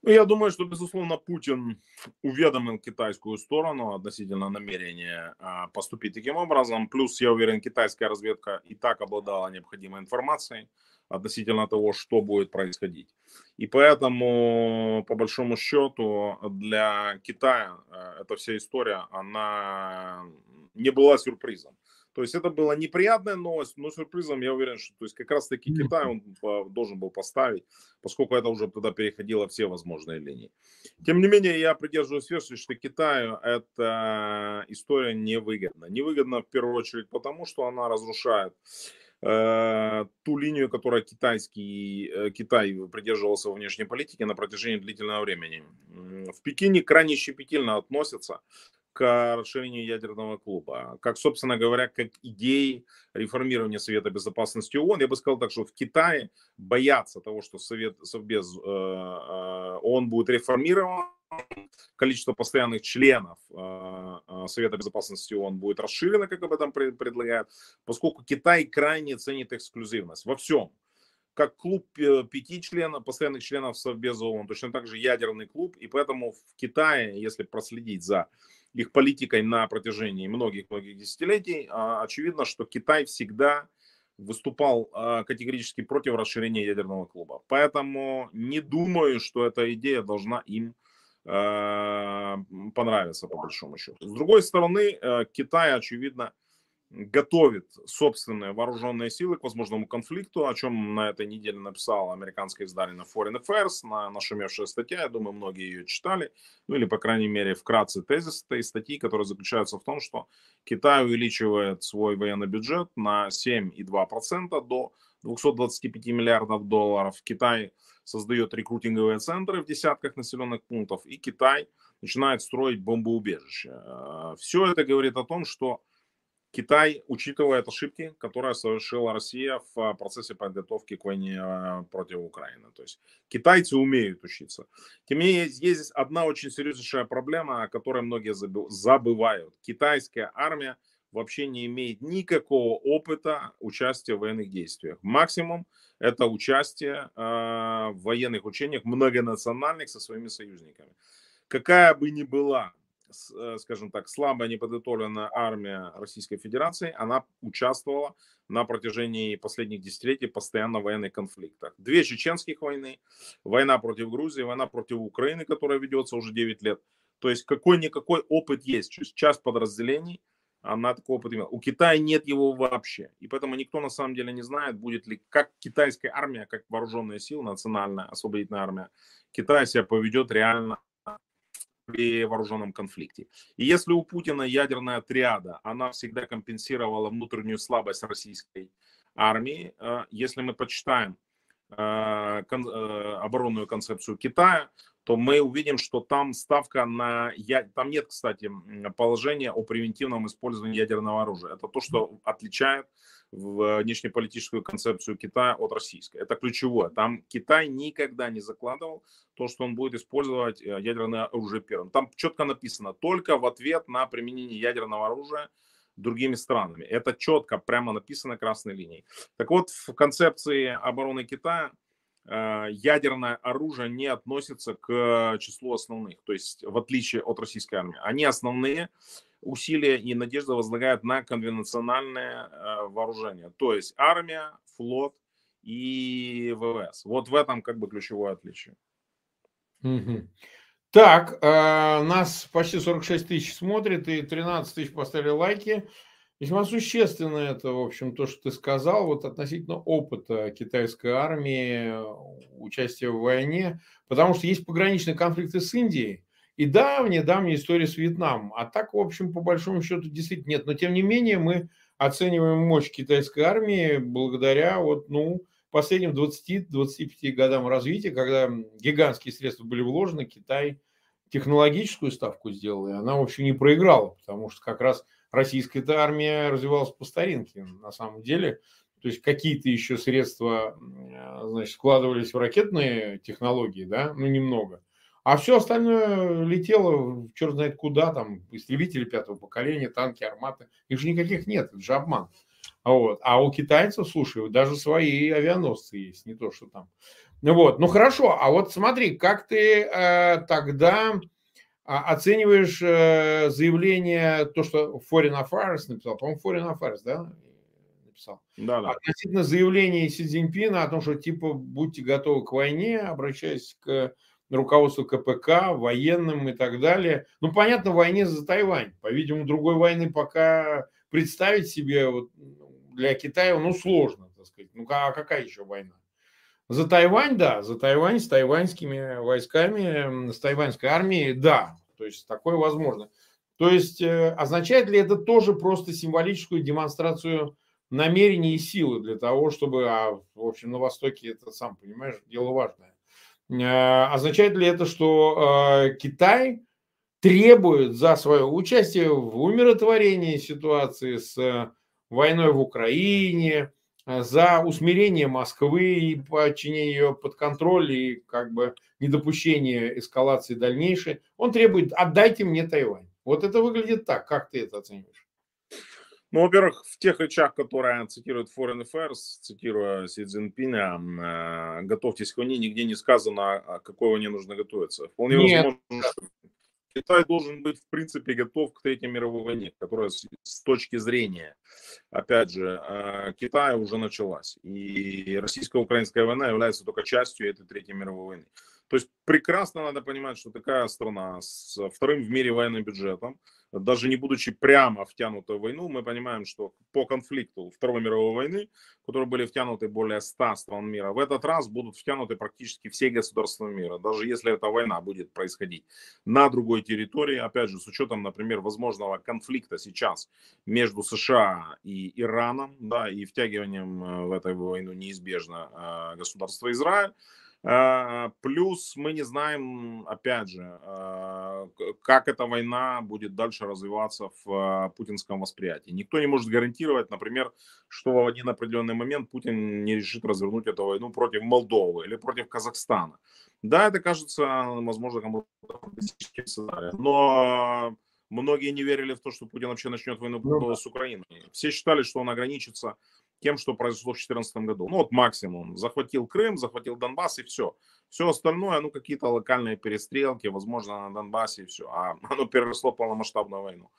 Ну, я думаю, что, безусловно, Путин уведомил китайскую сторону относительно намерения а, поступить таким образом. Плюс, я уверен, китайская разведка и так обладала необходимой информацией относительно того, что будет происходить. И поэтому, по большому счету, для Китая а, эта вся история, она не была сюрпризом. То есть это была неприятная новость, но сюрпризом я уверен, что то есть как раз таки Китай он должен был поставить, поскольку это уже тогда переходило все возможные линии. Тем не менее, я придерживаюсь версии, что Китаю эта история невыгодна. Невыгодна в первую очередь потому, что она разрушает э, ту линию, которой китайский, э, Китай придерживался во внешней политике на протяжении длительного времени. В Пекине крайне щепетильно относятся к расширению ядерного клуба, как, собственно говоря, как идеи реформирования Совета Безопасности ООН. Я бы сказал так, что в Китае боятся того, что Совет, Совбез э, э, ООН будет реформирован, количество постоянных членов э, Совета Безопасности ООН будет расширено, как об этом предлагают, поскольку Китай крайне ценит эксклюзивность во всем. Как клуб пяти членов, постоянных членов Совбеза ООН, точно так же ядерный клуб, и поэтому в Китае, если проследить за их политикой на протяжении многих-многих десятилетий, а, очевидно, что Китай всегда выступал а, категорически против расширения ядерного клуба. Поэтому не думаю, что эта идея должна им а, понравиться, по большому счету. С другой стороны, э, Китай, очевидно, готовит собственные вооруженные силы к возможному конфликту, о чем на этой неделе написал американское издание на Foreign Affairs, на нашумевшая статья, я думаю, многие ее читали, ну или, по крайней мере, вкратце тезис этой статьи, которая заключается в том, что Китай увеличивает свой военный бюджет на 7,2% до 225 миллиардов долларов. Китай создает рекрутинговые центры в десятках населенных пунктов, и Китай начинает строить бомбоубежище. Э, Все это говорит о том, что Китай учитывает ошибки, которые совершила Россия в а, процессе подготовки к войне а, против Украины. То есть китайцы умеют учиться. Тем не менее, есть здесь одна очень серьезнейшая проблема, о которой многие забывают. Китайская армия вообще не имеет никакого опыта участия в военных действиях. Максимум это участие э, в военных учениях многонациональных со своими союзниками. Какая бы ни была скажем так, слабая неподготовленная армия Российской Федерации, она участвовала на протяжении последних десятилетий постоянно в военных конфликтах. Две чеченских войны, война против Грузии, война против Украины, которая ведется уже 9 лет. То есть какой-никакой опыт есть. Часть подразделений, она такой опыт имела. У Китая нет его вообще. И поэтому никто на самом деле не знает, будет ли, как китайская армия, как вооруженная сила, национальная освободительная армия, Китай себя поведет реально при вооруженном конфликте. И если у Путина ядерная триада, она всегда компенсировала внутреннюю слабость российской армии, э, если мы почитаем оборонную концепцию Китая, то мы увидим, что там ставка на... Там нет, кстати, положения о превентивном использовании ядерного оружия. Это то, что отличает внешнеполитическую концепцию Китая от российской. Это ключевое. Там Китай никогда не закладывал то, что он будет использовать э, ядерное оружие первым. Там четко написано, только в ответ на применение ядерного оружия другими странами. Это четко прямо написано красной линией. Так вот, в концепции обороны Китая э, ядерное оружие не относится к числу основных, то есть в отличие от российской армии. Они основные, усилия и надежда возлагают на конвенциональное э, вооружение, то есть армия, флот и ВВС. Вот в этом как бы ключевое отличие. Угу. Так, э, нас почти 46 тысяч смотрит и 13 тысяч поставили лайки. Весьма существенно это, в общем, то, что ты сказал, вот относительно опыта китайской армии, участия в войне, потому что есть пограничные конфликты с Индией, и давняя-давняя история с Вьетнамом. А так, в общем, по большому счету, действительно нет. Но, тем не менее, мы оцениваем мощь китайской армии благодаря вот, ну, последним 20-25 годам развития, когда гигантские средства были вложены, Китай технологическую ставку сделал, и она, в общем, не проиграла, потому что как раз российская армия развивалась по старинке, на самом деле. То есть какие-то еще средства значит, складывались в ракетные технологии, да, ну немного. А все остальное летело, черт знает куда, там, истребители пятого поколения, танки, арматы. Их же никаких нет, это же обман. Вот. А у китайцев, слушай, даже свои авианосцы есть, не то, что там. Ну вот, ну хорошо, а вот смотри, как ты э, тогда а, оцениваешь э, заявление, то, что Foreign Affairs написал, по-моему, Foreign Affairs, да, написал? Да, да. Относительно заявления Си Цзиньпина о том, что типа будьте готовы к войне, обращаясь к руководству КПК, военным и так далее. Ну, понятно, в войне за Тайвань. По-видимому, другой войны пока представить себе вот для Китая, ну, сложно, так сказать. Ну, а какая еще война? За Тайвань, да, за Тайвань с тайваньскими войсками, с тайваньской армией, да, то есть такое возможно. То есть э, означает ли это тоже просто символическую демонстрацию намерений и силы для того, чтобы, а, в общем, на Востоке это, сам понимаешь, дело важное. Э, означает ли это, что э, Китай требует за свое участие в умиротворении ситуации с войной в Украине, за усмирение Москвы и подчинение ее под контроль и как бы недопущение эскалации дальнейшей, он требует «отдайте мне Тайвань». Вот это выглядит так. Как ты это оцениваешь? Ну, во-первых, в тех речах, которые цитирует Foreign Affairs, цитируя Си Цзиньпиня, э, готовьтесь к войне, нигде не сказано, а какой войне нужно готовиться. Вполне Нет. возможно, что Китай должен быть, в принципе, готов к Третьей мировой войне, которая с точки зрения, опять же, э, Китая уже началась. И российско-украинская война является только частью этой Третьей мировой войны. То есть прекрасно надо понимать, что такая страна с вторым в мире военным бюджетом, даже не будучи прямо втянутой в войну, мы понимаем, что по конфликту Второй мировой войны, в которой были втянуты более 100 стран мира, в этот раз будут втянуты практически все государства мира, даже если эта война будет происходить на другой территории, опять же, с учетом, например, возможного конфликта сейчас между США и Ираном, да, и втягиванием э, в эту войну неизбежно э, государства Израиль, плюс мы не знаем, опять же, а, как эта война будет дальше развиваться в а, путинском восприятии. Никто не может гарантировать, например, что в один определенный момент Путин не решит развернуть эту войну против Молдовы или против Казахстана. Да, это кажется, возможно, кому-то сценарием, но многие не верили в то, что Путин вообще начнет войну ну с Украиной. Все считали, что он ограничится тем, что произошло в 2014 году. Ну вот максимум. Захватил Крым, захватил Донбасс и все. Все остальное, ну какие-то локальные перестрелки, возможно, на Донбассе и все. А оно переросло полномасштабную войну.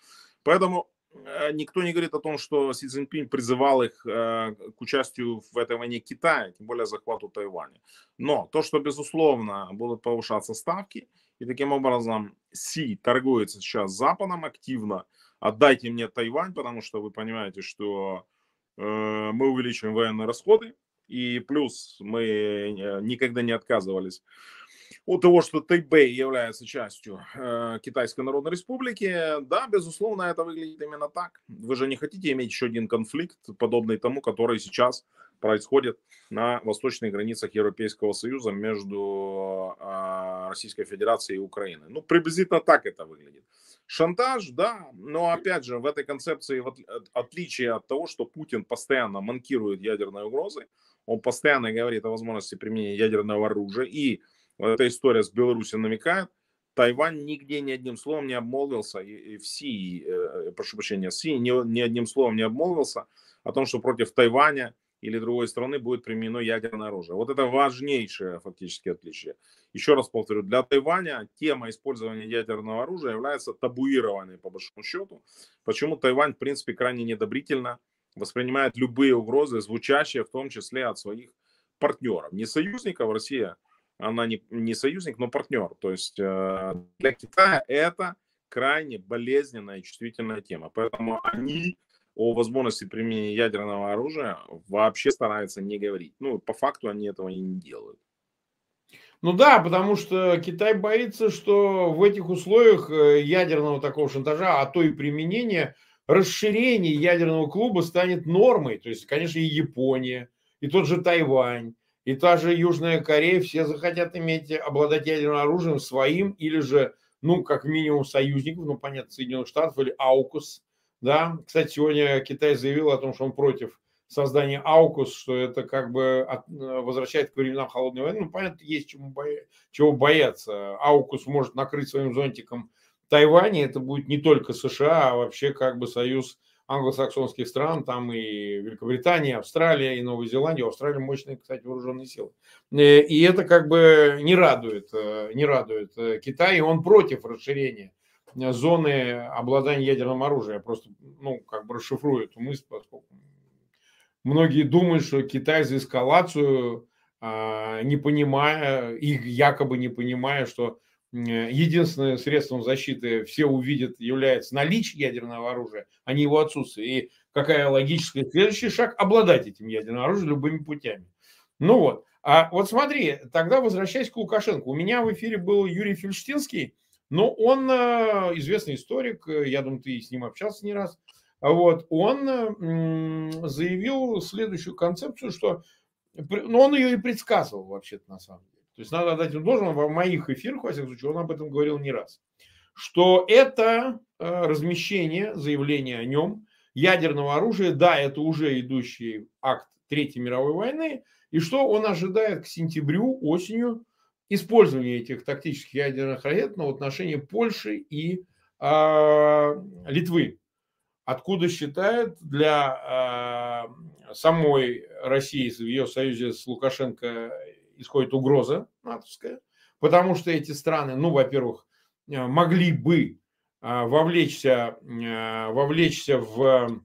Поэтому э, никто не говорит о том, что Си Цзиньпинь призывал их э, к участию в этой войне Китая, тем более захвату Тайваня. Но то, что, безусловно, будут повышаться ставки, и таким образом Си торгуется сейчас с Западом активно, отдайте мне Тайвань, потому что вы понимаете, что мы увеличиваем военные расходы, и плюс мы э, никогда не отказывались от того, что Тайбэй является частью э, Китайской Народной Республики, да, безусловно, это выглядит именно так. Вы же не хотите иметь еще один конфликт, подобный тому, который сейчас происходит на восточных границах Европейского Союза между э, Российской Федерацией и Украиной. Ну, приблизительно так это выглядит. Шантаж, да, но опять же в этой концепции, в отличие от того, что Путин постоянно манкирует ядерной угрозой, он постоянно говорит о возможности применения ядерного оружия, и вот эта история с Беларусью намекает, Тайвань нигде ни одним словом не обмолвился, и в Си, э, прошу прощения, Си ни, ни одним словом не обмолвился о том, что против Тайваня или другой страны будет применено ядерное оружие. Вот это важнейшее фактически отличие. Еще раз повторю, для Тайваня тема использования ядерного оружия является табуированной по большому счету. Почему Тайвань, в принципе, крайне недобрительно воспринимает любые угрозы, звучащие в том числе от своих партнеров. Не союзников, Россия, она не, не союзник, но партнер. То есть э, для Китая это крайне болезненная и чувствительная тема. Поэтому они о возможности применения ядерного оружия вообще стараются не говорить. Ну, по факту они этого и не делают. Ну да, потому что Китай боится, что в этих условиях э, ядерного такого шантажа, а то и применения, расширение ядерного клуба станет нормой. То есть, конечно, и Япония, и тот же Тайвань, и та же Южная Корея, все захотят иметь, обладать ядерным оружием своим или же, ну, как минимум, союзников, ну, понятно, Соединенных Штатов или АУКУС, да, кстати, сегодня Китай заявил о том, что он против создания АУКУС, что это как бы от, э, возвращает к временам холодной войны. Ну, понятно, есть чему боя, чего бояться. АУКУС может накрыть своим зонтиком Тайвань, это будет не только США, а вообще как бы союз англосаксонских стран, там и Великобритания, Австралия, и Новая Зеландия. У Австралии мощные, кстати, вооруженные силы. Э, и это как бы не радует, э, не радует Китай, и он против расширения зоны обладания ядерным оружием. Я просто, ну, как бы расшифрую эту мысль, поскольку многие думают, что Китай за эскалацию, а, не понимая, их якобы не понимая, что единственным средством защиты все увидят является наличие ядерного оружия, а не его отсутствие. И какая логическая следующий шаг – обладать этим ядерным оружием любыми путями. Ну вот. А вот смотри, тогда возвращаясь к Лукашенко. У меня в эфире был Юрий Фельштинский, но он э, известный историк, я думаю, ты с ним общался не раз. Вот, он заявил следующую концепцию, что ну, он ее и предсказывал вообще-то на самом деле. То есть надо отдать ему должное, в моих эфирах, во всяком случае, он об этом говорил не раз, что это э, размещение, заявление о нем, ядерного оружия, да, это уже идущий акт Третьей мировой войны, и что он ожидает к сентябрю, осенью использования этих тактических ядерных ракет в отношении Польши и э, Литвы, откуда считает для э, самой России в ее союзе с Лукашенко исходит угроза натовская, потому что эти страны, ну, во-первых, э, могли бы вовлечься, вовлечься в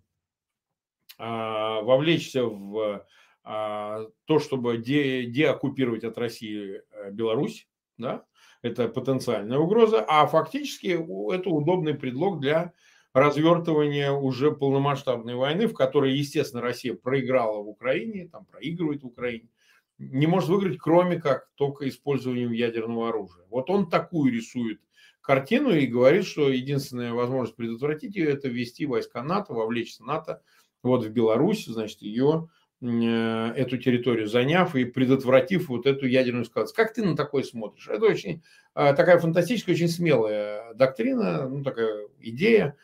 вовлечься в то, чтобы де, деоккупировать от России Беларусь, да, это потенциальная угроза, а фактически это удобный предлог для развертывания уже полномасштабной войны, в которой, естественно, Россия проиграла в Украине, там проигрывает в Украине, не может выиграть, кроме как только использованием ядерного оружия. Вот он такую рисует картину и говорит, что единственная возможность предотвратить ее – это ввести войска НАТО, вовлечь НАТО вот в Беларусь, значит, ее, э, эту территорию заняв и предотвратив вот эту ядерную эскалацию. Как ты на такое смотришь? Это очень э, такая фантастическая, очень смелая доктрина, ну, такая идея.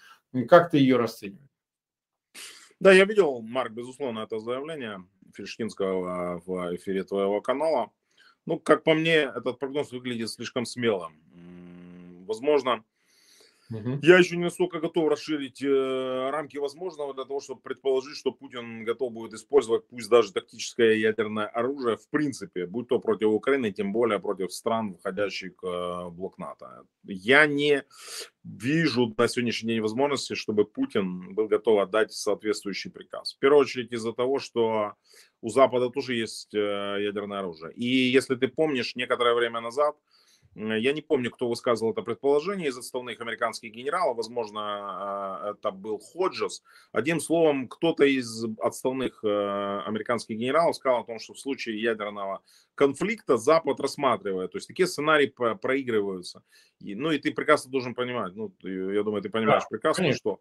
Как ты ее расцениваешь? Да, я видел, Марк, безусловно, это заявление. Фельштинского в эфире твоего канала. Ну, как по мне, этот прогноз выглядит слишком смелым. Возможно, Я еще не настолько готов расширить э, рамки возможного для того, чтобы предположить, что Путин готов будет использовать пусть даже тактическое ядерное оружие в принципе, будь то против Украины, тем более против стран, входящих в э, блок НАТО. Я не вижу на сегодняшний день возможности, чтобы Путин был готов отдать соответствующий приказ. В первую очередь из-за того, что у Запада тоже есть э, ядерное оружие. И если ты помнишь, некоторое время назад я не помню, кто высказывал это предположение из отставных американских генералов. Возможно, а, это был Ходжес. Одним словом, кто-то из отставных э, американских генералов сказал о том, что в случае ядерного конфликта Запад рассматривает. То есть такие сценарии проигрываются. И, ну и ты прекрасно должен понимать, ну, я думаю, ты понимаешь да, прекрасно, конечно. что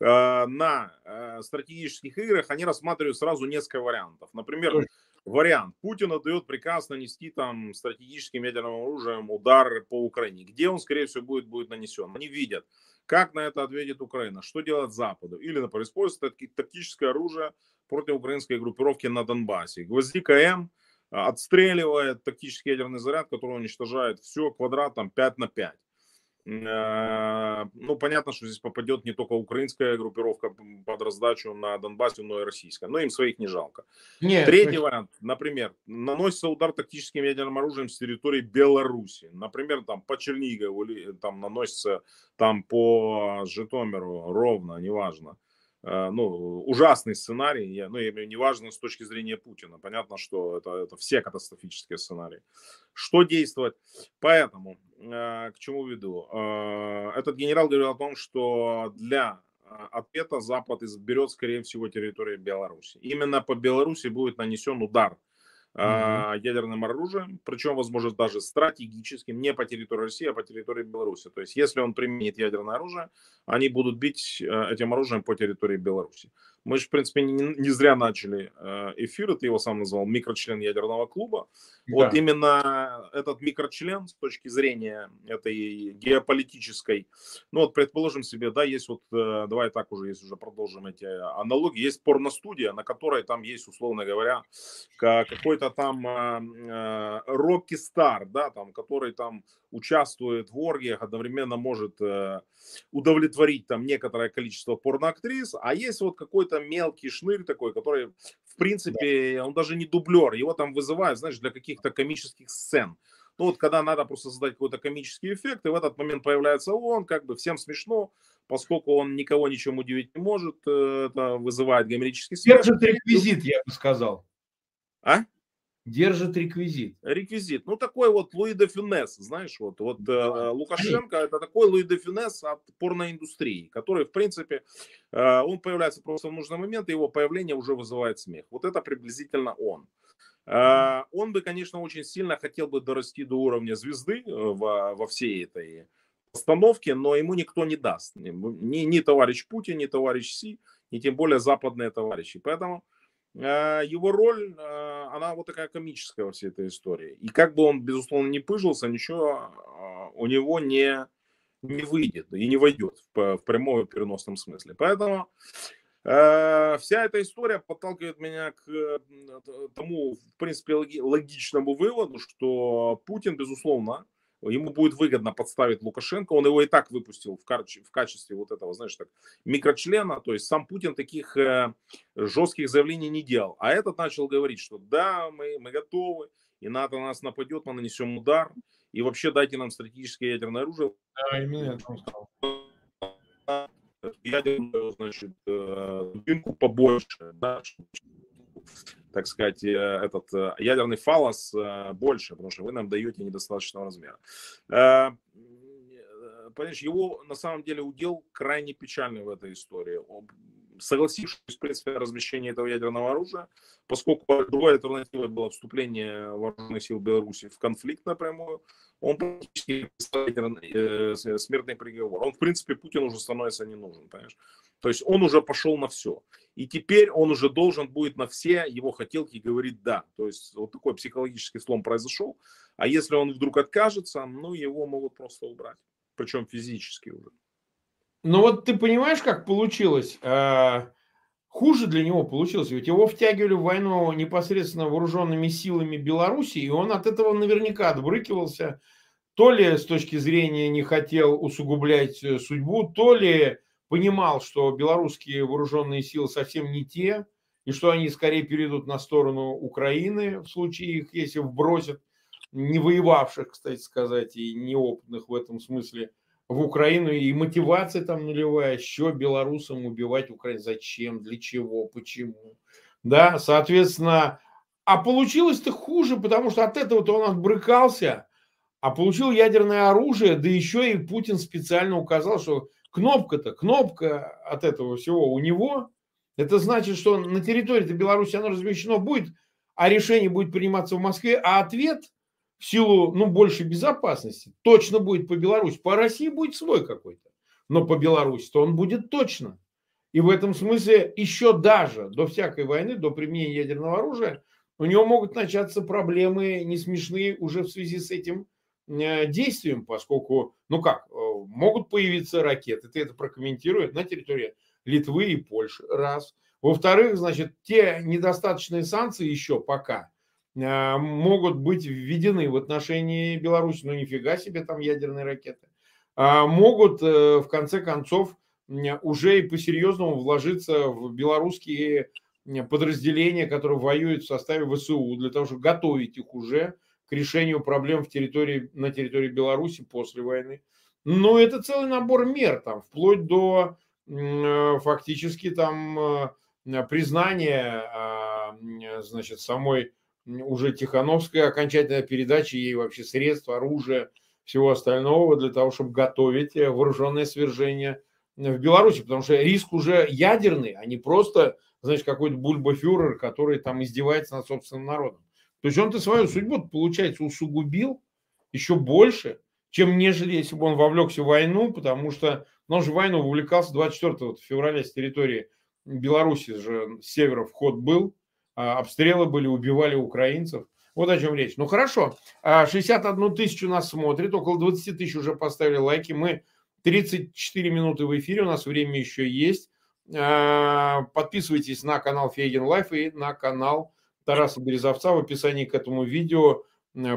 э, на э, стратегических играх они рассматривают сразу несколько вариантов. Например, вариант. Путин отдает приказ нанести там стратегическим ядерным оружием удар по Украине. Где он, скорее всего, будет, будет нанесен. Они видят, как на это ответит Украина, что делать Западу. Или, например, используется тактическое оружие против украинской группировки на Донбассе. Гвоздика М а, отстреливает тактический ядерный заряд, который уничтожает все квадратом 5 на 5. Э, ну, понятно, что здесь попадет не только украинская группировка под раздачу на Донбассе, но и российская. Но им своих не жалко. Нет, Третий есть... вариант, например, наносится удар тактическим ядерным оружием с территории Беларуси. Например, там по Чернигову, или там наносится там по Житомиру, ровно, неважно. Э, ну, ужасный сценарий, ну, я имею неважно с точки зрения Путина. Понятно, что это, это все катастрофические сценарии. Что действовать? Поэтому, э, к чему веду? Э, этот генерал говорил о том, что для ответа Запад изберет, скорее всего, территорию Беларуси. Именно по Беларуси будет нанесен удар mm-hmm. ядерным оружием, причем, возможно, даже стратегическим, не по территории России, а по территории Беларуси. То есть, если он применит ядерное оружие, они будут бить э, этим оружием по территории Беларуси. Мы же, в принципе, не, не зря начали э, эфир, ты его сам назвал, микрочлен ядерного клуба. Да. Вот именно этот микрочлен с точки зрения этой геополитической, ну вот предположим себе, да, есть вот, э, давай так уже, если уже продолжим эти аналогии, есть порностудия, на которой там есть, условно говоря, какой-то там Рокки Стар, да, там, который там участвует в оргиях, одновременно может удовлетворить там некоторое количество порноактрис, а есть вот какой-то мелкий шнырь такой, который, в принципе, он даже не дублер, его там вызывают, знаешь, для каких-то комических сцен. Ну вот когда надо просто создать какой-то комический эффект, и в этот момент появляется он, как бы всем смешно, поскольку он никого ничем удивить не может, э, это вызывает гомерический смех. Держит реквизит, я бы сказал. А? Держит реквизит. Реквизит. Ну, такой вот Луи де Фюнес, знаешь, вот, вот э, Лукашенко это такой Луи де Фюнес от порноиндустрии, который, в принципе, э, он появляется просто в нужный момент, и его появление уже вызывает смех. Вот это приблизительно он. Э, он бы, конечно, очень сильно хотел бы дорасти до уровня звезды э, во, во всей этой постановке, но ему никто не даст. Ни, ни товарищ Путин, ни товарищ Си, ни тем более западные товарищи. Поэтому его роль, э, она вот такая комическая во всей этой истории. И как бы он, безусловно, не пыжился, ничего э, у него не, не выйдет и не войдет в, в прямом и переносном смысле. Поэтому вся эта история подталкивает меня к тому, в принципе, логичному выводу, что Путин, безусловно, ему будет выгодно подставить Лукашенко, он его и так выпустил в, качестве, в качестве вот этого, знаешь, так, микрочлена, то есть сам Путин таких э, жестких заявлений не делал, а этот начал говорить, что да, мы, мы готовы, и НАТО на нас нападет, мы нанесем удар, и вообще дайте нам стратегическое ядерное оружие. Да, именно это он сказал. Ядерную, значит, э, дубинку побольше, да, так сказать, э, этот э, ядерный фалос э, больше, потому что вы нам даете недостаточного размера. Понимаешь, его на самом деле удел крайне печальный в этой истории согласившись, в принципе, на размещение этого ядерного оружия, поскольку другой альтернативой было вступление вооруженных сил Беларуси в конфликт напрямую, он практически смертный приговор. Он, в принципе, Путин уже становится не нужен, понимаешь? То есть он уже пошел на все. И теперь он уже должен будет на все его хотелки говорить «да». То есть вот такой психологический слом произошел. А если он вдруг откажется, ну, его могут просто убрать. Причем физически уже. Ну вот ты понимаешь, как получилось? А, хуже для него получилось. Ведь его втягивали в войну непосредственно вооруженными силами Беларуси, и он от этого наверняка отбрыкивался. То ли с точки зрения не хотел усугублять э, судьбу, то ли понимал, что белорусские вооруженные силы совсем не те, и что они скорее перейдут на сторону Украины в случае их, если вбросят не воевавших, кстати сказать, и неопытных в этом смысле в Украину, и мотивация там нулевая, еще белорусам убивать Украину. Зачем, для чего, почему. Да, соответственно, а получилось-то хуже, потому что от этого-то он отбрыкался, а получил ядерное оружие, да еще и Путин специально указал, что кнопка-то, кнопка от этого всего у него, это значит, что на территории Беларуси оно размещено будет, а решение будет приниматься в Москве, а ответ – в силу, ну, большей безопасности, точно будет по Беларуси. По России будет свой какой-то, но по Беларуси то он будет точно. И в этом смысле еще даже до всякой войны, до применения ядерного оружия, у него могут начаться проблемы не смешные уже в связи с этим э, действием, поскольку, ну как, э, могут появиться ракеты, ты это прокомментируешь, на территории Литвы и Польши, раз. Во-вторых, значит, те недостаточные санкции еще пока – а, могут быть введены в отношении Беларуси, ну нифига себе там ядерные ракеты, а могут э, в конце концов уже и по-серьезному вложиться в белорусские подразделения, которые воюют в составе ВСУ, для того, чтобы готовить их уже к решению проблем в территории, на территории Беларуси после войны. Но это целый набор мер, там, вплоть до э, фактически там э, признания а, значит, самой уже Тихановская окончательная передача ей вообще средств, оружия, всего остального для того, чтобы готовить э, вооруженное свержение в Беларуси, потому что риск уже ядерный, а не просто, значит, какой-то бульбафюрер, который там издевается над собственным народом. То есть он-то свою судьбу, получается, усугубил еще больше, чем нежели если бы он вовлекся в войну, потому что ну, он же в войну вовлекался 24 февраля с территории Беларуси же с севера вход был, а, обстрелы были, убивали украинцев. Вот о чем речь. Ну хорошо, 61 а, тысячу нас смотрит, около 20 тысяч уже поставили лайки. Мы 34 минуты в эфире, у нас время еще есть. А, подписывайтесь на канал Фейгин Live и на канал Тараса Березовца в описании к этому видео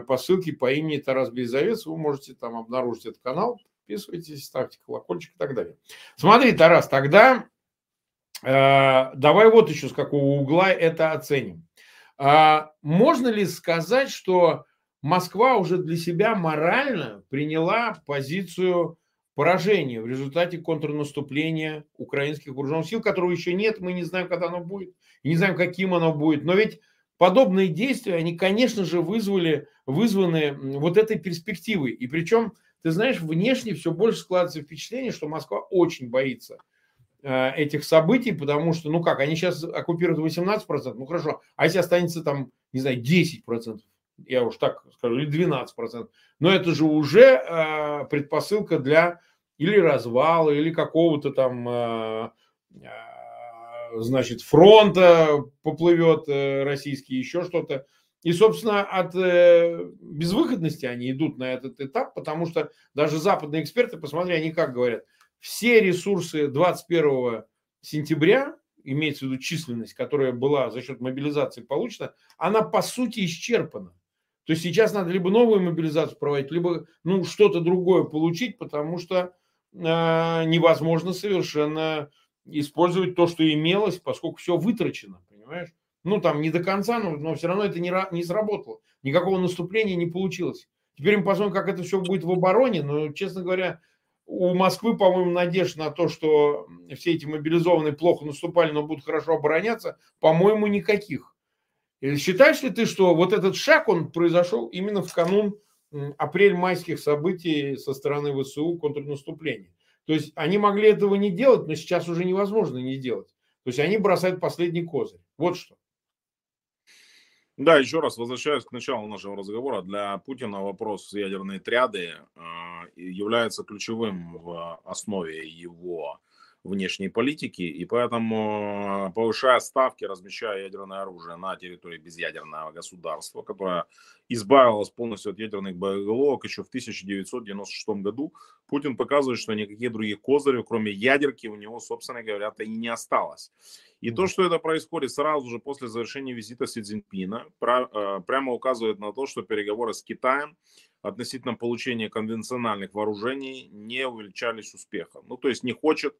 по ссылке по имени Тарас Березовец. Вы можете там обнаружить этот канал. Подписывайтесь, ставьте колокольчик и так далее. Смотри, Тарас, тогда Э, давай вот еще с какого угла это оценим. А, можно ли сказать, что Москва уже для себя морально приняла позицию поражения в результате контрнаступления украинских вооруженных сил, которого еще нет, мы не знаем, когда оно будет, не знаем, каким оно будет. Но ведь подобные действия, они, конечно же, вызвали, вызваны вот этой перспективой. И причем, ты знаешь, внешне все больше складывается впечатление, что Москва очень боится э, этих событий, потому что, ну как, они сейчас оккупируют 18%, ну хорошо, а если останется там, не знаю, 10%, я уж так скажу, или 12%, но это же уже э, предпосылка для или развала, или какого-то там, э, э, значит, фронта поплывет э, российский, еще что-то. И, собственно, от э, безвыходности они идут на этот этап, потому что даже западные эксперты, посмотри, они как говорят, все ресурсы 21 сентября, имеется в виду численность, которая была за счет мобилизации получена, она по сути исчерпана. То есть сейчас надо либо новую мобилизацию проводить, либо ну, что-то другое получить, потому что а, невозможно совершенно использовать то, что имелось, поскольку все вытрачено, понимаешь? Ну, там не до конца, но, но все равно это не, не сработало. Никакого наступления не получилось. Теперь мы посмотрим, как это все будет в обороне, но, честно говоря, у Москвы, по-моему, надежда на то, что все эти мобилизованные плохо наступали, но будут хорошо обороняться, по-моему, никаких. Считаешь ли ты, что вот этот шаг, он произошел именно в канун апрель-майских событий со стороны ВСУ контрнаступления. То есть они могли этого не делать, но сейчас уже невозможно не делать. То есть они бросают последний козырь. Вот что. Да, еще раз возвращаюсь к началу нашего разговора. Для Путина вопрос ядерной триады э, является ключевым в основе его внешней политики, и поэтому, э, повышая ставки, размещая ядерное оружие на территории безъядерного государства, которое избавилось полностью от ядерных боеголовок еще в 1996 году, Путин показывает, что никаких других козырей, кроме ядерки, у него, собственно говоря, и не осталось. И то, что это происходит сразу же после завершения визита Си Цзиньпина, э, прямо указывает на то, что переговоры с Китаем относительно получения конвенциональных вооружений не увеличались успехом. Ну, то есть не хочет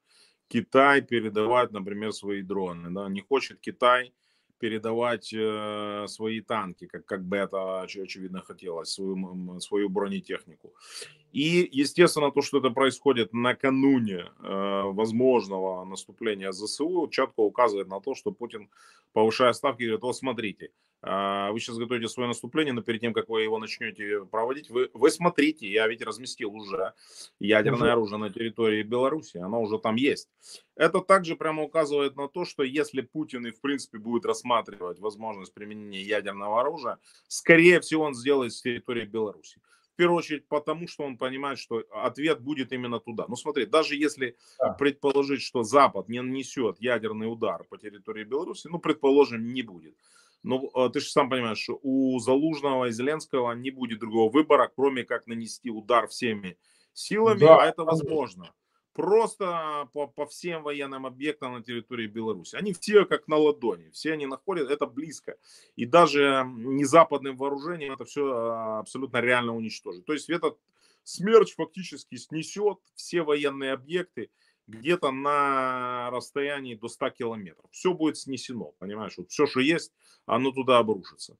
Китай передавать, например, свои дроны. Да? Не хочет Китай передавать э, свои танки, как, как бы это очевидно хотелось, свою, свою бронетехнику. И, естественно, то, что это происходит накануне э, возможного наступления ЗСУ, четко указывает на то, что Путин, повышая ставки, говорит, вот смотрите, вы сейчас готовите свое наступление, но перед тем, как вы его начнете проводить, вы, вы смотрите, я ведь разместил уже ядерное уже. оружие на территории Беларуси, оно уже там есть. Это также прямо указывает на то, что если Путин и в принципе будет рассматривать возможность применения ядерного оружия, скорее всего он сделает с территории Беларуси первую очередь потому, что он понимает, что ответ будет именно туда. Ну смотри, даже если да. предположить, что Запад не нанесет ядерный удар по территории Беларуси, ну предположим, не будет. Но э, ты же сам понимаешь, что у Залужного и Зеленского не будет другого выбора, кроме как нанести удар всеми силами, да. а это возможно просто по, по всем военным объектам на территории Беларуси. Они все как на ладони, все они находят, это близко. И даже не западным вооружением это все а, абсолютно реально уничтожить. То есть этот смерч фактически снесет все военные объекты, где-то на расстоянии до 100 километров. Все будет снесено, понимаешь? Вот все, что есть, оно туда обрушится.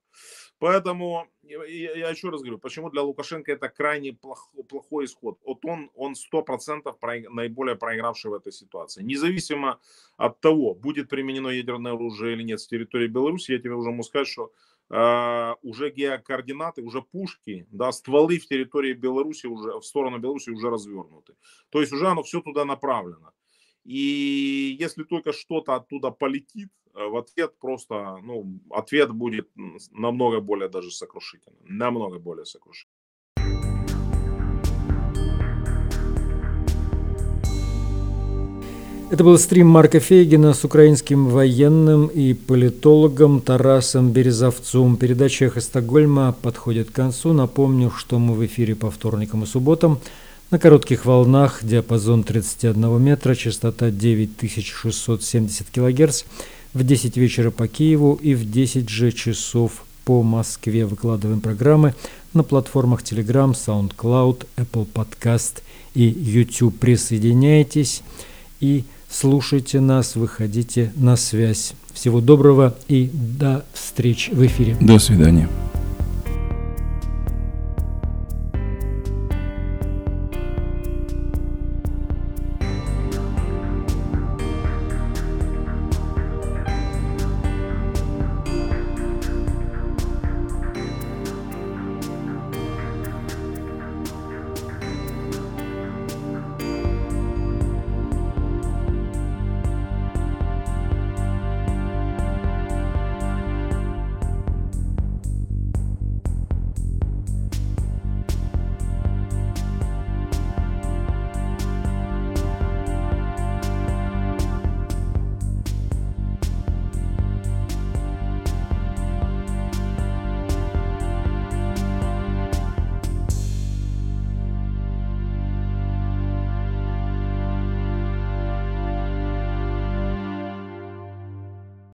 Поэтому я, еще раз говорю, почему для Лукашенко это крайне плох, плохой исход. Вот он, он 100% про, наиболее проигравший в этой ситуации. Независимо от того, будет применено ядерное оружие или нет с территории Беларуси, я тебе уже могу сказать, что уже геокоординаты, уже пушки, да, стволы в территории Беларуси уже в сторону Беларуси уже развернуты. То есть уже оно все туда направлено. И если только что-то оттуда полетит, э, в ответ просто, ну, ответ будет намного более даже сокрушительным, намного более сокрушительным. Это был стрим Марка Фейгина с украинским военным и политологом Тарасом Березовцом. Передача «Эхо Стокгольма» подходит к концу. Напомню, что мы в эфире по вторникам и субботам на коротких волнах, диапазон 31 метра, частота 9670 кГц, в 10 вечера по Киеву и в 10 же часов по Москве. Выкладываем программы на платформах Telegram, SoundCloud, Apple Podcast и YouTube. Присоединяйтесь и слушайте нас, выходите на связь. Всего доброго и до встречи в эфире. До свидания.